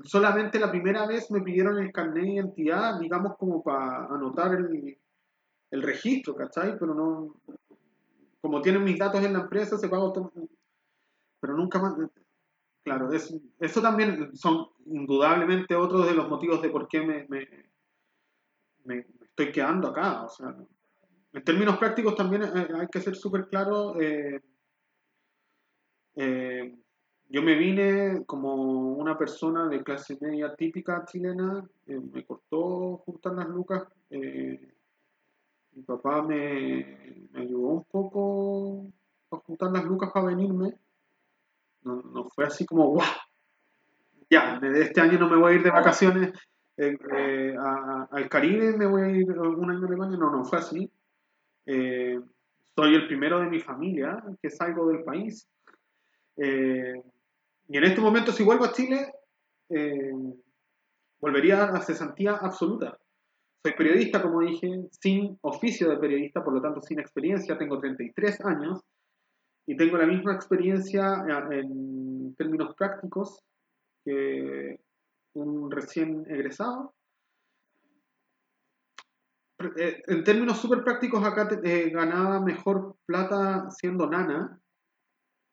solamente la primera vez me pidieron el carnet de identidad, digamos, como para anotar el, el registro, ¿cachai? Pero no, como tienen mis datos en la empresa, se paga pero nunca más, claro, eso también son indudablemente otros de los motivos de por qué me, me, estoy quedando acá, o sea, en términos prácticos también eh, hay que ser súper claro, eh, eh, yo me vine como una persona de clase media típica chilena, eh, me costó juntar las lucas. Eh, mi papá me, ayudó un poco a juntar las lucas para venirme. No, fue así como, ¡guau! Ya, este año no me voy a ir de vacaciones al Caribe, me voy a ir un año a Alemania. No, no fue así. soy el primero de mi familia que salgo del país. Eh, y en este momento, si vuelvo a Chile, eh, volvería a cesantía absoluta. Soy periodista, como dije, sin oficio de periodista, por lo tanto sin experiencia, tengo 33 años y tengo la misma experiencia eh, en términos prácticos que un recién egresado. En términos súper prácticos, acá ganaba mejor plata siendo nana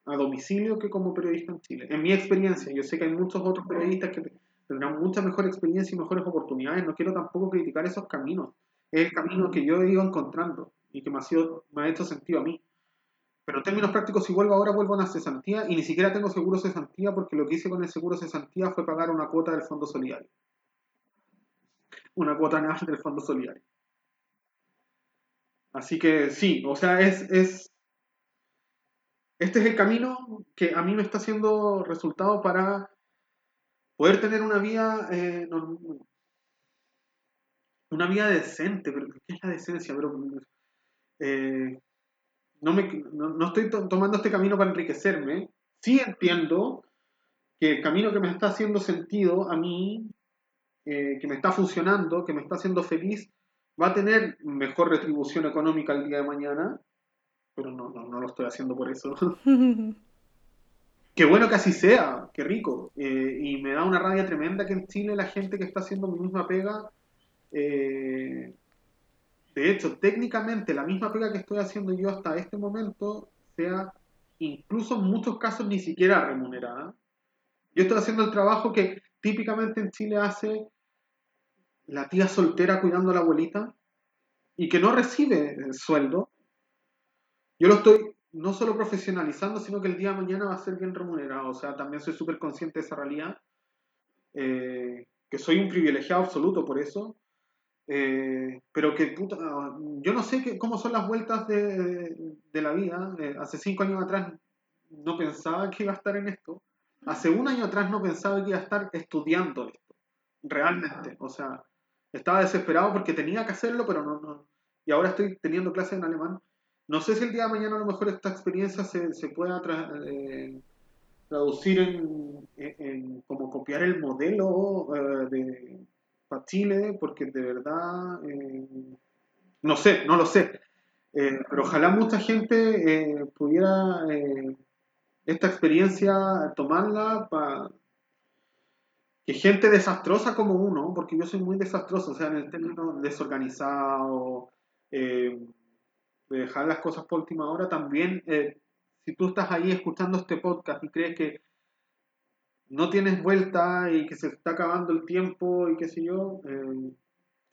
a domicilio que como periodista en Chile. En mi experiencia, yo sé que hay muchos otros periodistas que tendrán mucha mejor experiencia y mejores oportunidades. No quiero tampoco criticar esos caminos. Es el camino que yo he ido encontrando y que me ha, sido, me ha hecho sentido a mí. Pero en términos prácticos, si vuelvo ahora, vuelvo a una cesantía y ni siquiera tengo seguro cesantía porque lo que hice con el seguro cesantía fue pagar una cuota del Fondo Solidario. Una cuota anual del Fondo Solidario. Así que sí, o sea, es, es este es el camino que a mí me está haciendo resultado para poder tener una vida eh, una vida decente, pero ¿qué es la decencia? Pero, eh, no, me, no, estoy tomando este camino para enriquecerme. Sí entiendo que el camino que me está haciendo sentido a mí, eh, que me está funcionando, que me está haciendo feliz, va a tener mejor retribución económica el día de mañana pero no, no, lo estoy haciendo por eso. qué bueno que así sea, qué rico. Eh, y me da una rabia tremenda que en Chile la gente que está haciendo mi misma pega, eh, de hecho, técnicamente la misma pega que estoy haciendo yo hasta este momento, sea incluso en muchos casos ni siquiera remunerada. Yo estoy haciendo el trabajo que típicamente en Chile hace la tía soltera cuidando a la abuelita y que no recibe el sueldo, yo lo estoy no solo profesionalizando, sino que el día de mañana va a ser bien remunerado. O sea, también soy súper consciente de esa realidad, eh, que soy un privilegiado absoluto por eso, eh, pero que puta, yo no sé qué, cómo son las vueltas de, de la vida. Eh, hace cinco años atrás no pensaba que iba a estar en esto. Hace un año atrás no pensaba que iba a estar estudiando esto, realmente. O sea, estaba desesperado porque tenía que hacerlo, pero no, no. Y ahora estoy teniendo clases en alemán. No sé si el día de mañana a lo mejor esta experiencia se, se pueda eh, traducir en, en, como copiar el modelo eh, de para Chile, porque de verdad, eh, no sé, no lo sé. pero ojalá mucha gente pudiera esta experiencia tomarla para que gente desastrosa como uno, porque yo soy muy desastroso, o sea, en el término desorganizado, de dejar las cosas por última hora, también, eh, si tú estás ahí escuchando este podcast y crees que no tienes vuelta y que se está acabando el tiempo y qué sé yo, eh,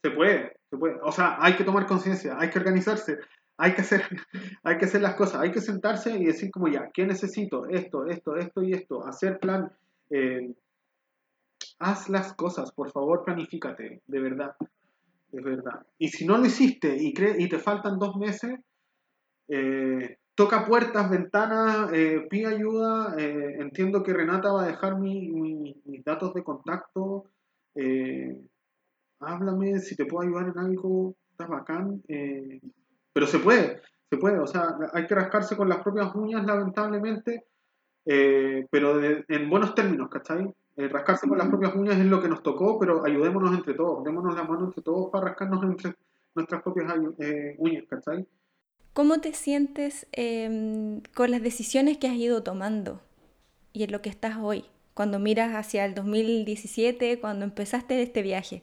se puede, se puede. O sea, hay que tomar conciencia, hay que organizarse, hay que hacer, hay que hacer las cosas, hay que sentarse y decir como ya, ¿qué necesito? Esto, esto, esto y esto, hacer plan. Eh, haz las cosas, por favor, planifícate, de verdad, de verdad. Y si no lo hiciste y, y te faltan dos meses, eh, toca puertas, ventanas, eh, pide ayuda. Eh, entiendo que Renata va a dejar mis datos de contacto. háblame si te puedo ayudar en algo, está bacán. pero se puede, se puede. O sea, hay que rascarse con las propias uñas, lamentablemente, pero en buenos términos, ¿cachai? Eh, rascarse con las propias uñas es lo que nos tocó, pero ayudémonos entre todos, démonos la mano entre todos para rascarnos entre nuestras propias eh, uñas, ¿cachai? ¿Cómo te sientes em, con las decisiones que has ido tomando y en lo que estás hoy? Cuando miras hacia el 2017, cuando empezaste este viaje.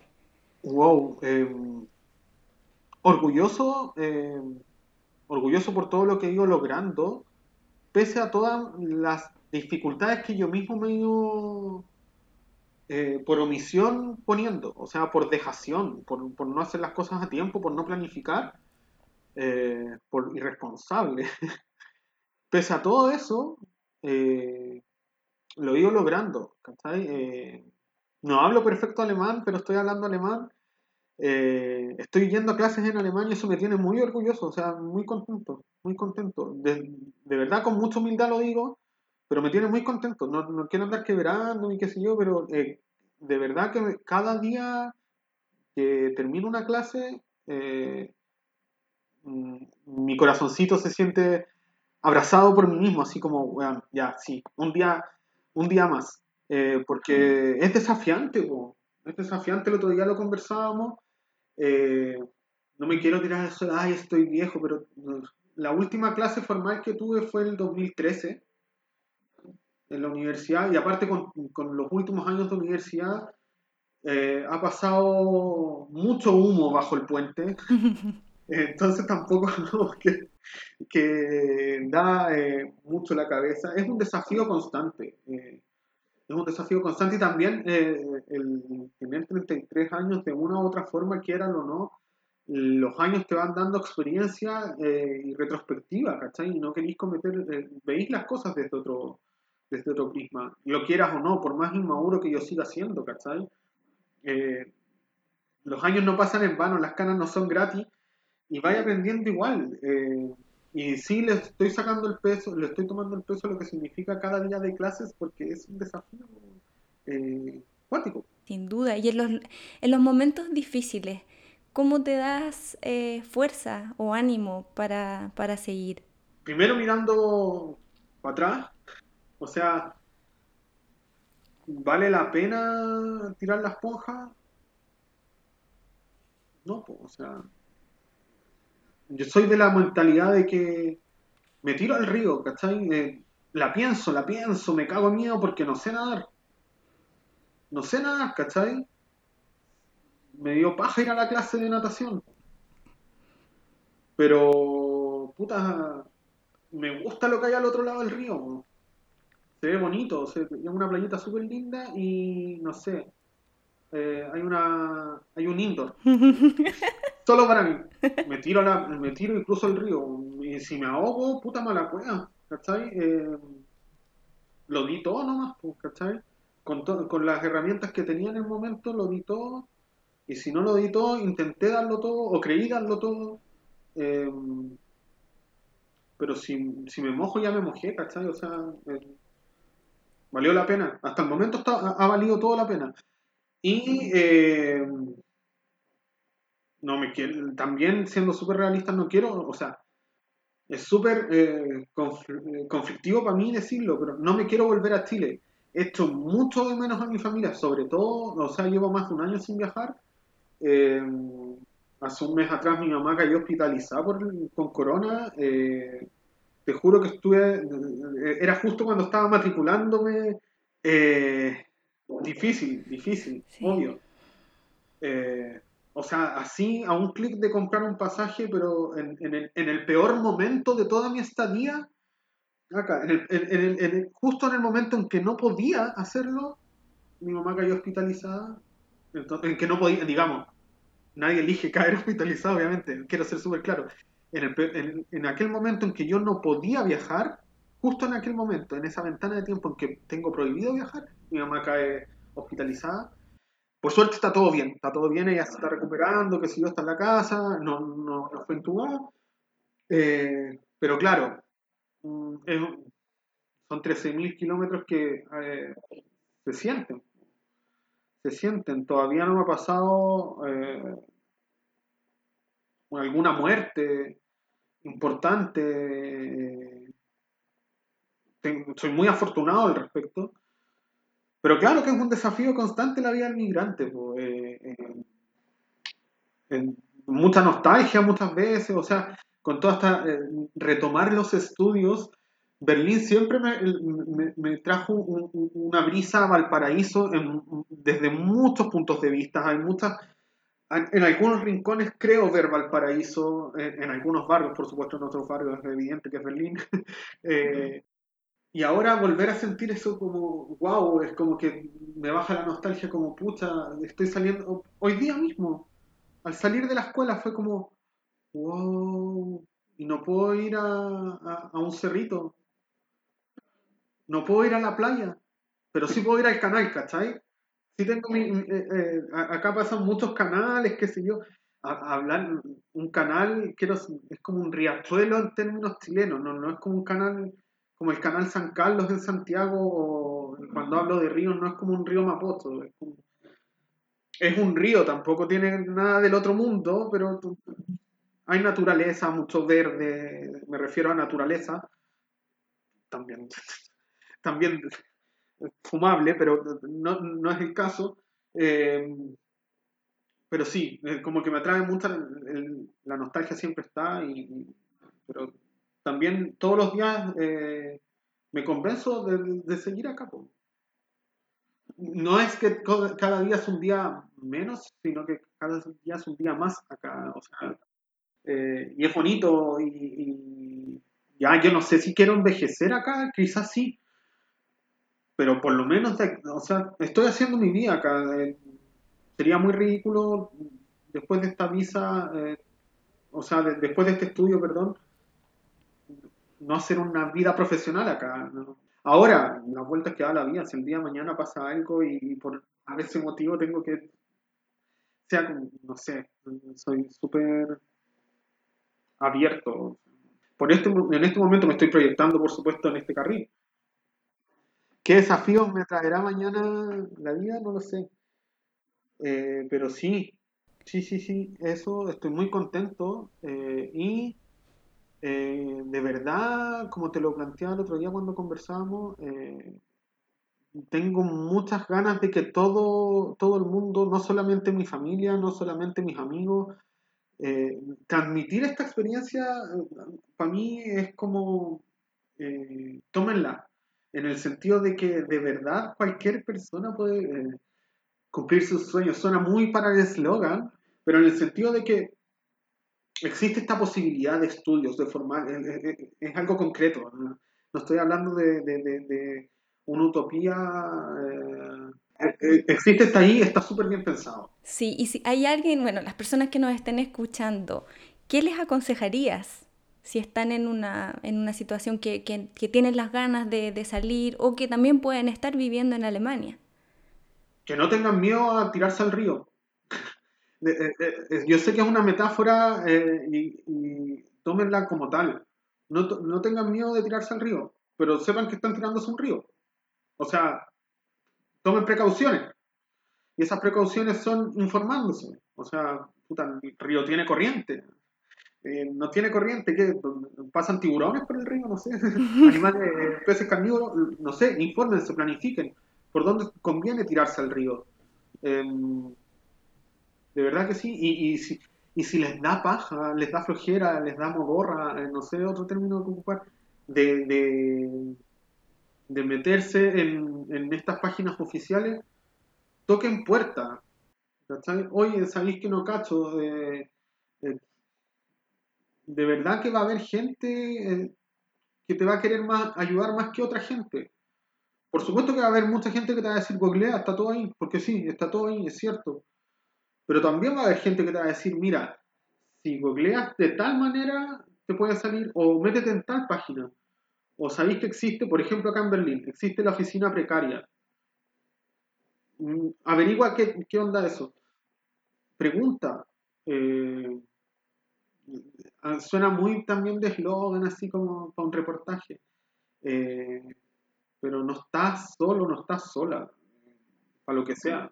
Wow, em, orgulloso, em, orgulloso por todo lo que he ido logrando, pese a todas las dificultades que yo mismo me he ido eh, por omisión poniendo, o sea, por dejación, por, no hacer las cosas a tiempo, por no planificar, eh, por irresponsable. Pese a todo eso, eh, lo he ido logrando. no hablo perfecto alemán, pero estoy hablando alemán. estoy yendo a clases en alemán y eso me tiene muy orgulloso, o sea, muy contento, muy contento. De, de verdad, con mucha humildad lo digo, pero me tiene muy contento. No, no quiero andar quebrando ni qué sé yo, pero eh, de verdad que cada día que termino una clase, eh, mm, mi corazoncito se siente abrazado por mí mismo, así como, ya, sí, un día, un día más. Eh, porque es desafiante, es desafiante, el otro día lo conversábamos. no me quiero tirar eso, ay, estoy viejo, pero la última clase formal que tuve fue el 2013 en la universidad y aparte con, con los últimos años de universidad eh, ha pasado mucho humo bajo el puente. Entonces tampoco que, que, da eh, mucho la cabeza. Es un desafío constante. Eh, es un desafío constante y también el tener 33 años de una u otra forma, quieran o no, los años te van dando experiencia y retrospectiva, ¿cachai? Y no queréis cometer, veis las cosas desde otro, desde otro prisma, lo quieras o no, por más inmaduro que yo siga siendo, ¿cachai? Eh, los años no pasan en vano, las canas no son gratis y vaya aprendiendo igual. Eh, y sí, le estoy sacando el peso, le estoy tomando el peso a lo que significa cada día de clases porque es un desafío eh, cuántico. Sin duda, y en los, en los momentos difíciles, ¿cómo te das fuerza o ánimo para, para seguir? Primero mirando para atrás, o sea, ¿vale la pena tirar la esponja? No, pues, o sea, yo soy de la mentalidad de que me tiro al río, ¿cachai? La pienso, la pienso, me cago en miedo porque no sé nadar. No sé nadar, ¿cachai? Me dio paja ir a la clase de natación. Pero, puta, me gusta lo que hay al otro lado del río se ve bonito, es una playita súper linda y no sé, eh, hay una hay un indoor. Solo para mí. Me tiro, la, me tiro cruzo el río. Y si me ahogo, puta mala cueva. ¿Cachai? Eh, lo di todo nomás, pues, ¿cachai? Con, con las herramientas que tenía en el momento, lo di todo. Y si no lo di todo, intenté darlo todo o creí darlo todo. Eh, pero si, si, me mojo, ya me mojé, ¿cachai? O sea, valió la pena. Hasta el momento ha, valido toda la pena. Y eh, no me quiero, también siendo súper realista, no quiero, o sea, es súper eh, conflictivo para mí decirlo, pero no me quiero volver a Chile. Hecho mucho de menos a mi familia, sobre todo, o sea, llevo más de un año sin viajar. Eh, hace un mes atrás mi mamá cayó hospitalizada por, con corona. Eh, te juro que estuve, era justo cuando estaba matriculándome. difícil, difícil, obvio. O sea, así a un clic de comprar un pasaje, pero en, el, peor momento de toda mi estadía, acá, en justo en el momento en que no podía hacerlo, mi mamá cayó hospitalizada, en que no podía, digamos, nadie elige caer hospitalizado, obviamente, quiero ser súper claro. En, aquel momento en que yo no podía viajar, justo en aquel momento, en esa ventana de tiempo en que tengo prohibido viajar, mi mamá cae hospitalizada por suerte está todo bien, está todo bien, ella se está recuperando, que si yo está en la casa, no, no, no fue entubada. Eh, pero claro, mm, son 13.000 kilómetros que eh, se sienten, se sienten. Todavía no me ha pasado eh, alguna muerte importante. soy muy afortunado al respecto. Pero claro que es un desafío constante la vida del migrante. Eh, mucha nostalgia muchas veces, o sea, con toda esta... Eh, retomar los estudios, Berlín siempre me, trajo una brisa a Valparaíso desde muchos puntos de vista. Hay muchas... En, algunos rincones creo ver Valparaíso, en, algunos barrios, por supuesto en otros barrios es evidente que es Berlín, eh, y ahora volver a sentir eso como, wow, es como que me baja la nostalgia como, pucha, estoy saliendo, hoy día mismo, al salir de la escuela fue como, wow, y no puedo ir a, un cerrito, no puedo ir a la playa, pero sí puedo ir al canal, ¿cachai? Sí tengo mi, eh, eh, acá pasan muchos canales, qué sé yo, hablar, un canal, quiero, es como un riachuelo en términos chilenos, no, no es como un canal como el canal San Carlos en Santiago, o cuando hablo de ríos no es como un río Mapocho, es, un río, tampoco tiene nada del otro mundo, pero hay naturaleza, mucho verde, me refiero a naturaleza, también, también fumable, pero no, es el caso. Eh, pero sí, como que me atrae mucho, la nostalgia siempre está, y, pero también todos los días eh, me convenzo de, seguir acá. No es que cada día es un día menos, sino que cada día es un día más acá. Eh, y es bonito y, ya yo no sé si quiero envejecer acá, quizás sí, pero por lo menos, o sea, estoy haciendo mi vida acá. Eh, sería muy ridículo después de esta visa, o sea, después de este estudio, perdón, no hacer una vida profesional acá. Ahora, las vueltas que da la vida, si el día de mañana pasa algo y, por a ese motivo tengo que, sea como, no sé, soy súper abierto. Por este, en este momento me estoy proyectando, por supuesto, en este carril. ¿Qué desafíos me traerá mañana la vida? No lo sé. Eh, pero sí, sí, sí, sí, eso, estoy muy contento. Eh, y eh, de verdad, como te lo planteaba el otro día cuando conversábamos, eh, tengo muchas ganas de que todo, todo el mundo, no solamente mi familia, no solamente mis amigos, transmitir esta experiencia para mí es como, tómenla, en el sentido de que de verdad cualquier persona puede cumplir sus sueños. Suena muy para el eslogan, pero en el sentido de que existe esta posibilidad de estudios, de formar, es, algo concreto. ¿no? estoy hablando de, una utopía eh, eh, existe, está ahí, está súper bien pensado. Sí, y si hay alguien, bueno, las personas que nos estén escuchando, ¿qué les aconsejarías si están en una, en una situación que, que, tienen las ganas de, de, salir o que también pueden estar viviendo en Alemania? Que no tengan miedo a tirarse al río. Yo sé que es una metáfora y, y, tómenla como tal. No, no tengan miedo de tirarse al río, pero sepan que están tirándose un río. O sea, tomen precauciones. Y esas precauciones son informándose. O sea, puta, el río tiene corriente. Eh, no tiene corriente, ¿qué? ¿Pasan tiburones por el río? No sé. Animales, eh, peces carnívoros, no sé. Infórmense, planifiquen. ¿Por dónde conviene tirarse al río? Em, de verdad que sí. Y, y, si, y si les da paja, les da flojera, les da mogorra, eh, no sé otro término que ocupar, de, de de meterse en, en estas páginas oficiales, toquen puerta. Oye, ¿sabéis que no cacho? De verdad que va a haber gente eh, que te va a querer más, ayudar más que otra gente. Por supuesto que va a haber mucha gente que te va a decir, googlea, está todo ahí, porque sí, está todo ahí, es cierto. Pero también va a haber gente que te va a decir, mira, si googleas de tal manera, te puede salir, o métete en tal página. O sabéis que existe, por ejemplo, acá en Berlín, existe la oficina precaria. Mm, averigua qué, qué onda eso. Pregunta. Eh, suena muy también de eslogan, así como para un reportaje. Eh, pero no estás solo, no estás sola, para lo que sea.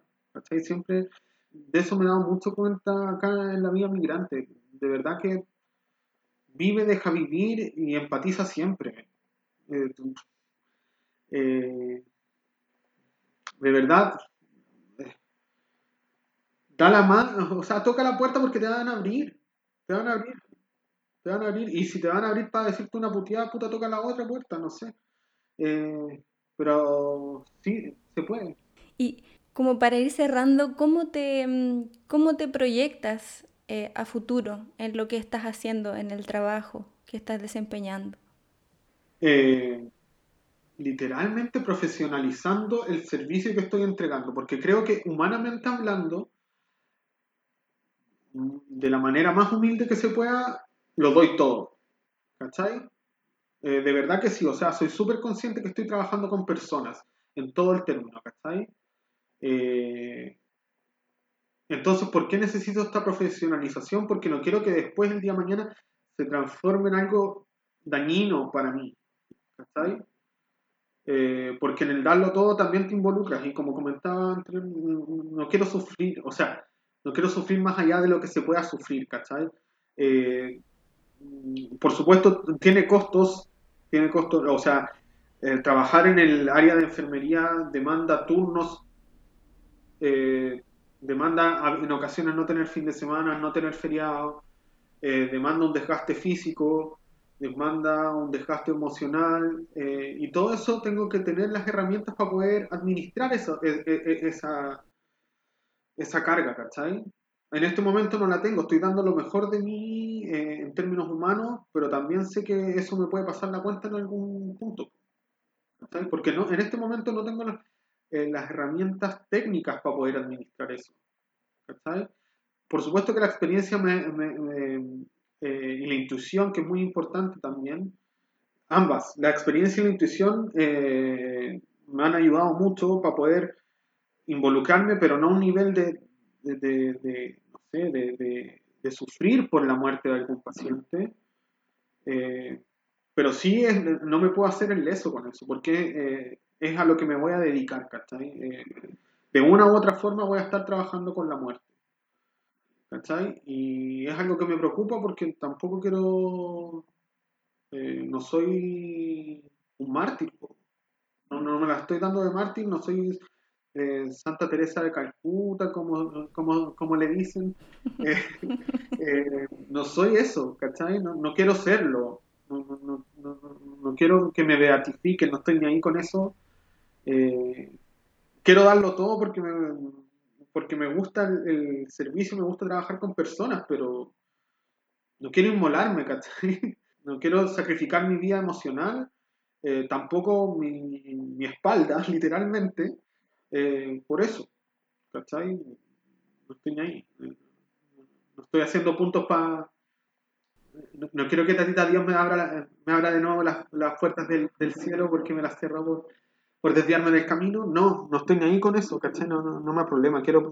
Siempre de eso me he dado mucho cuenta acá en la vida migrante. De verdad que vive, deja vivir y empatiza siempre. Eh, eh, de verdad, da la mano, o sea, toca la puerta porque te van a abrir, te van a abrir, te van a abrir, y si te van a abrir para decirte una puteada, puta, toca la otra puerta, no sé. pero sí, se puede. Y como para ir cerrando, ¿cómo te, mm, cómo te proyectas a futuro en lo que estás haciendo, en el trabajo que estás desempeñando? Eh, literalmente profesionalizando el servicio que estoy entregando, porque creo que humanamente hablando, de la manera más humilde que se pueda, lo doy todo. ¿Cachai? Eh, de verdad que sí, o sea, soy súper consciente que estoy trabajando con personas en todo el término, ¿cachai? Eh, entonces, ¿por qué necesito esta profesionalización? Porque no quiero que después, el día de mañana, se transforme en algo dañino para mí. Eh, porque en el darlo todo también te involucras y como comentaba antes, no quiero sufrir, o sea, no quiero sufrir más allá de lo que se pueda sufrir, ¿cachai? Por supuesto, tiene costos, tiene costos, o sea, trabajar en el área de enfermería demanda turnos, eh, demanda en ocasiones no tener fin de semana, no tener feriado, demanda un desgaste físico, demanda un desgaste emocional eh, y todo eso tengo que tener las herramientas para poder administrar eso, e, e, e, esa, esa carga, ¿cachai? En este momento no la tengo, estoy dando lo mejor de mí eh, en términos humanos, pero también sé que eso me puede pasar la cuenta en algún punto. Porque no, en este momento no tengo las, eh, herramientas técnicas para poder administrar eso. Por supuesto que la experiencia me, eh, y la intuición, que es muy importante también. Ambas, la experiencia y la intuición me han ayudado mucho para poder involucrarme, pero no a un nivel de, sé, de, sufrir por la muerte de algún paciente. Eh, pero sí no me puedo hacer el leso con eso, porque es a lo que me voy a dedicar, de una u otra forma voy a estar trabajando con la muerte. ¿Cachai? Y es algo que me preocupa porque tampoco quiero. Eh, no soy un mártir. No, no, me la estoy dando de mártir, no soy eh, Santa Teresa de Calcuta, como, como, como le dicen. Eh, no soy eso, ¿cachai? No, no quiero serlo. No, no, no, quiero que me beatifiquen, no estoy ni ahí con eso. quiero darlo todo porque me, porque me gusta el, servicio, me gusta trabajar con personas, pero no quiero inmolarme, ¿cachai? No quiero sacrificar mi vida emocional, eh, tampoco mi, mi, espalda, literalmente, eh, por eso. ¿Cachai? No estoy ahí. No estoy haciendo puntos para... No, quiero que Tatita Dios me abra, me abra de nuevo las, puertas del, cielo porque me las cierra por, por desviarme del camino. No, no estoy ahí con eso, ¿cachai? No, no, no me da problema. Quiero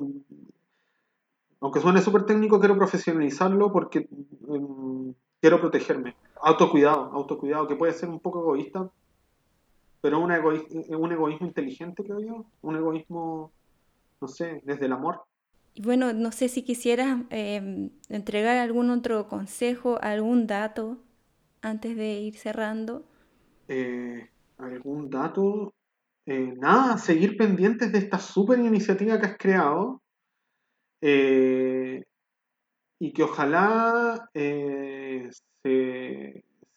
aunque suene súper técnico, quiero profesionalizarlo porque em, quiero protegerme. Autocuidado, autocuidado, que puede ser un poco egoísta, pero un, un egoísmo inteligente, creo yo. Un egoísmo, no sé, desde el amor. Y bueno, no sé si quisieras em, entregar algún otro consejo, algún dato antes de ir cerrando. Eh, ¿Algún dato? Eh, nada, seguir pendientes de esta súper iniciativa que has creado eh, y que ojalá eh,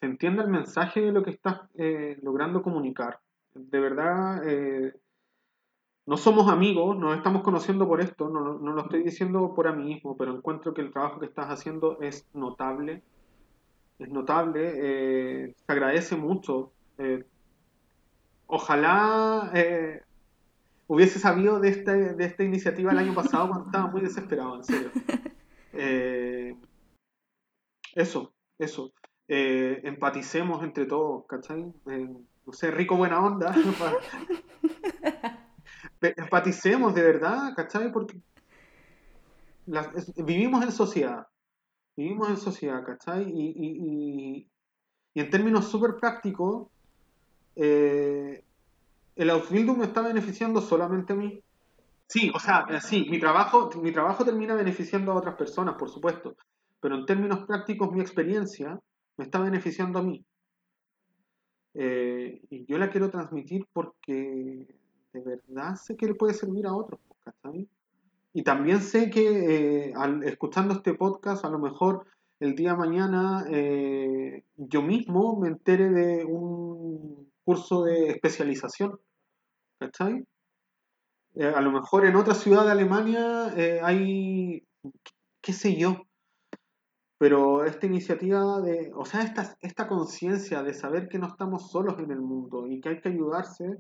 se, entienda el mensaje de lo que estás eh, logrando comunicar. De verdad, no somos amigos, nos estamos conociendo por esto, no, no, lo estoy diciendo por mismo pero encuentro que el trabajo que estás haciendo es notable, es notable, se agradece mucho. ojalá hubiese sabido de esta, de esta iniciativa el año pasado cuando estaba muy desesperado, en serio. Eh, eso, eso. Eh, empaticemos entre todos, ¿cachai? Eh, no sé, rico buena onda. empaticemos de verdad, ¿cachai? Porque vivimos en sociedad. Vivimos en sociedad, ¿cachai? Y, y, y, en términos súper prácticos, eh, el Ausbildung me está beneficiando solamente a mí. Sí, o sea, sí, mi trabajo, mi trabajo termina beneficiando a otras personas, por supuesto, pero en términos prácticos mi experiencia me está beneficiando a mí. Eh, y yo la quiero transmitir porque de verdad sé que le puede servir a otros, ¿cachai? Y también sé que eh, al, escuchando este podcast, a lo mejor el día de mañana yo mismo me entere de un curso de especialización. ¿Cachai? Eh, a lo mejor en otra ciudad de Alemania eh, hay, qué sé yo, pero esta iniciativa de, o sea, esta, esta conciencia de saber que no estamos solos en el mundo y que hay que ayudarse,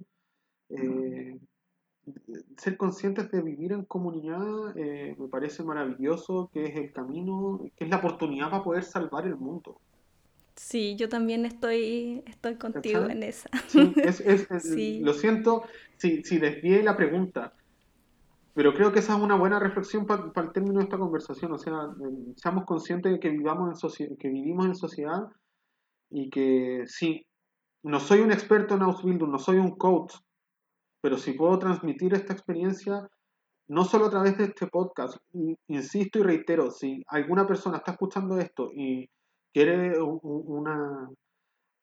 eh, ser conscientes de vivir en comunidad me parece maravilloso, que es el camino, que es la oportunidad para poder salvar el mundo. Sí, yo también estoy, estoy contigo en esa. Sí, es, lo siento si, si desvié la pregunta, pero creo que esa es una buena reflexión para el término de esta conversación. O sea, seamos conscientes de que, vivamos en que vivimos en sociedad y que sí, no soy un experto en Ausbildung, no soy un coach, pero si puedo transmitir esta experiencia, no solo a través de este podcast, insisto y reitero, si alguna persona está escuchando esto y quiere una,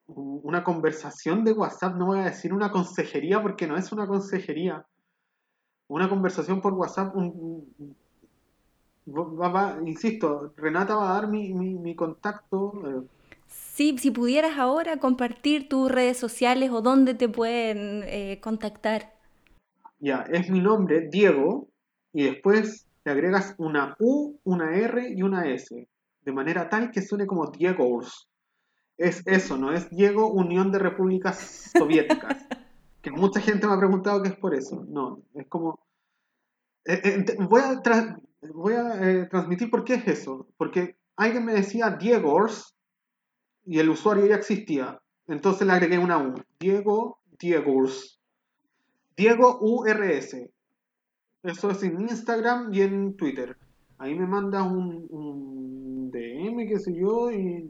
una conversación de WhatsApp, no voy a decir una consejería porque no es una consejería, una conversación por WhatsApp, insisto, Renata va a dar mi, contacto. Eh. Sí, si pudieras ahora compartir tus redes sociales o dónde te pueden eh, contactar. Ya, es mi nombre, Diego, y después te agregas una U, una R y una S de manera tal que suene como Diegos. Es eso, no es Diego Unión de Repúblicas Soviéticas. que mucha gente me ha preguntado qué es por eso. No, es como... Eh, eh, voy a, voy a eh, transmitir por qué es eso. Porque alguien me decía Diegos y el usuario ya existía. Entonces le agregué una U. Diego Diegos. Diego URS. Eso es en Instagram y en Twitter. Ahí me manda un DM, qué sé yo, y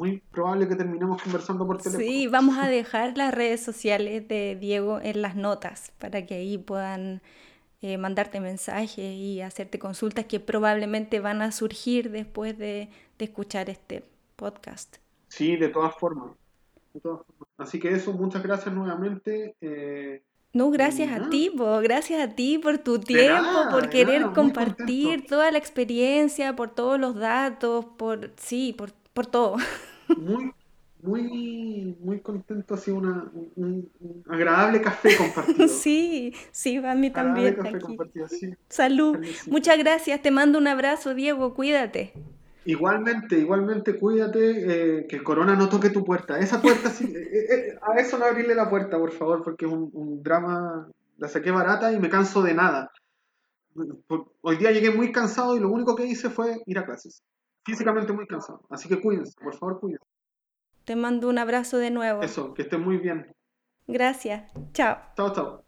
muy probable que terminemos conversando por teléfono. Sí, vamos a dejar las redes sociales de Diego en las notas para que ahí puedan eh, mandarte mensajes y hacerte consultas que probablemente van a surgir después de, escuchar este podcast. Sí, de todas formas. Así que eso, muchas gracias nuevamente. Eh, no, gracias a ti, gracias a ti por tu tiempo, por querer compartir toda la experiencia, por todos los datos, por sí, por, por todo. Muy, muy, muy contento, ha sido una, un, agradable café compartido. Sí, sí, a mí también. Salud. Muchas gracias, te mando un abrazo, Diego, cuídate. Igualmente, igualmente, cuídate, eh, que el corona no toque tu puerta. Esa puerta, sí, eh, eh, a eso no abrirle la puerta, por favor, porque es un, drama La saqué barata y me canso de nada. Hoy día llegué muy cansado y lo único que hice fue ir a clases. Físicamente muy cansado. Así que cuídense, por favor, cuídense. Te mando un abrazo de nuevo. Eso, que estén muy bien. Gracias. Chao. Chao, chao.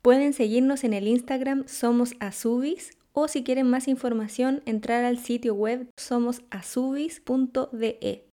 Pueden seguirnos en el Instagram Somos Azubis o si quieren más información entrar al sitio web somosazubis.de.